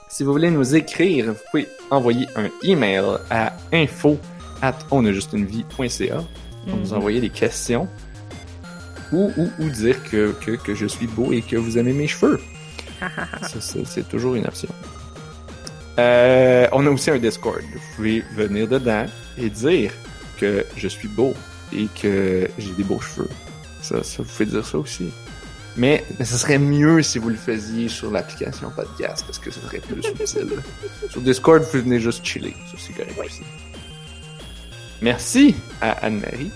Si vous voulez nous écrire, vous pouvez envoyer un email à info at onajustunevie.ca pour nous Mhm. envoyer des questions ou, ou, ou dire que, que, que je suis beau et que vous aimez mes cheveux. C'est toujours une option. Euh, on a aussi un Discord. Vous pouvez venir dedans et dire que je suis beau et que j'ai des beaux cheveux. Ça, ça, vous pouvez dire ça aussi. Mais, mais ce serait mieux si vous le faisiez sur l'application podcast parce que ce serait plus utile. Sur Discord, vous venez juste chiller. Ça, c'est correct aussi. Merci à Anne-Marie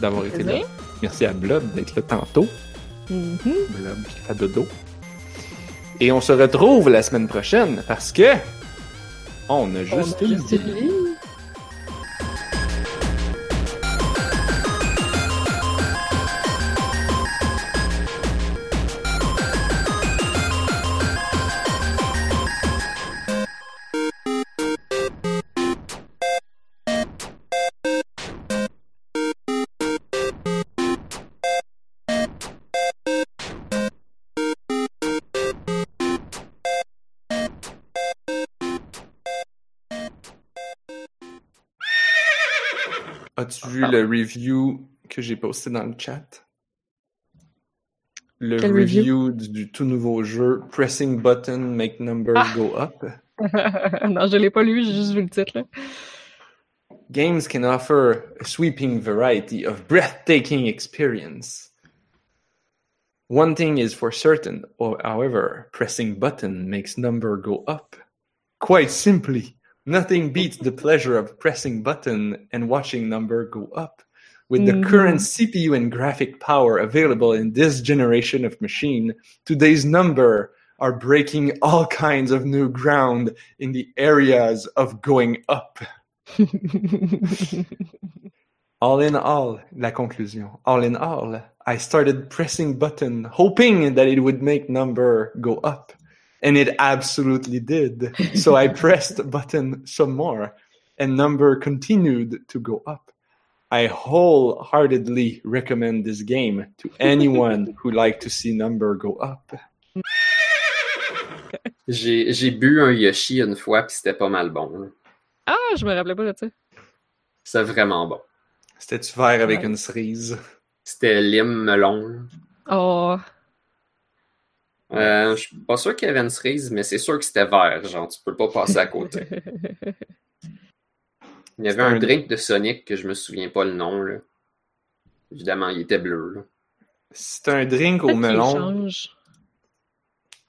d'avoir été là. Merci à Blob d'être là tantôt. Mhm. Blob qui fait dodo. Et on se retrouve la semaine prochaine parce que on a juste On a une juste vie. Le review que j'ai posté dans le chat? Le Quel review du, du tout nouveau jeu Pressing Button Make Number Ah. Go Up. non, je l'ai pas lu, j'ai juste vu le titre. Là. Games can offer a sweeping variety of breathtaking experience. One thing is for certain, or however, pressing button makes number go up. Quite simply, nothing beats the pleasure of pressing button and watching number go up. With the Mhm. current CPU and graphic power available in this generation of machine, today's number are breaking all kinds of new ground in the areas of going up. All in all, la conclusion. All in all, I started pressing button, hoping that it would make number go up. And it absolutely did. So I pressed button some more, and number continued to go up. I wholeheartedly recommend this game to anyone who like to see number go up. J'ai j'ai bu un Yoshi une fois, puis c'était pas mal bon. là. Ah, je me rappelais pas de ça. C'était vraiment bon. C'était-tu vert avec Ouais. une cerise? C'était lime melon. là. Oh. Euh, je suis pas sûr qu'il y avait une cerise, mais c'est sûr que c'était vert. Genre, tu peux pas passer à côté. Il y avait un un- drink de Sonic que je me souviens pas le nom. Là. Évidemment, il était bleu. là. C'est un drink au qu'il melon.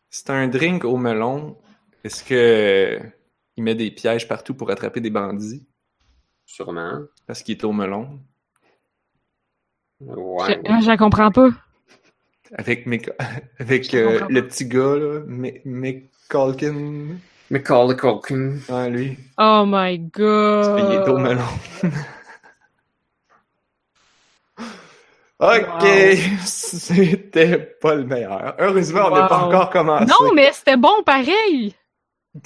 C'est un drink au melon. Est-ce que euh, il met des pièges partout pour attraper des bandits? Sûrement. Parce qu'il est au melon. Ouais. Je, je la comprends pas. Avec, Mick- avec euh, le petit gars, là. Macaulay Culkin. Ah, lui. Oh my god. Il est au melon. ok, Wow. c'était pas le meilleur. Heureusement, on n'est pas encore commencé. Non, mais c'était bon pareil.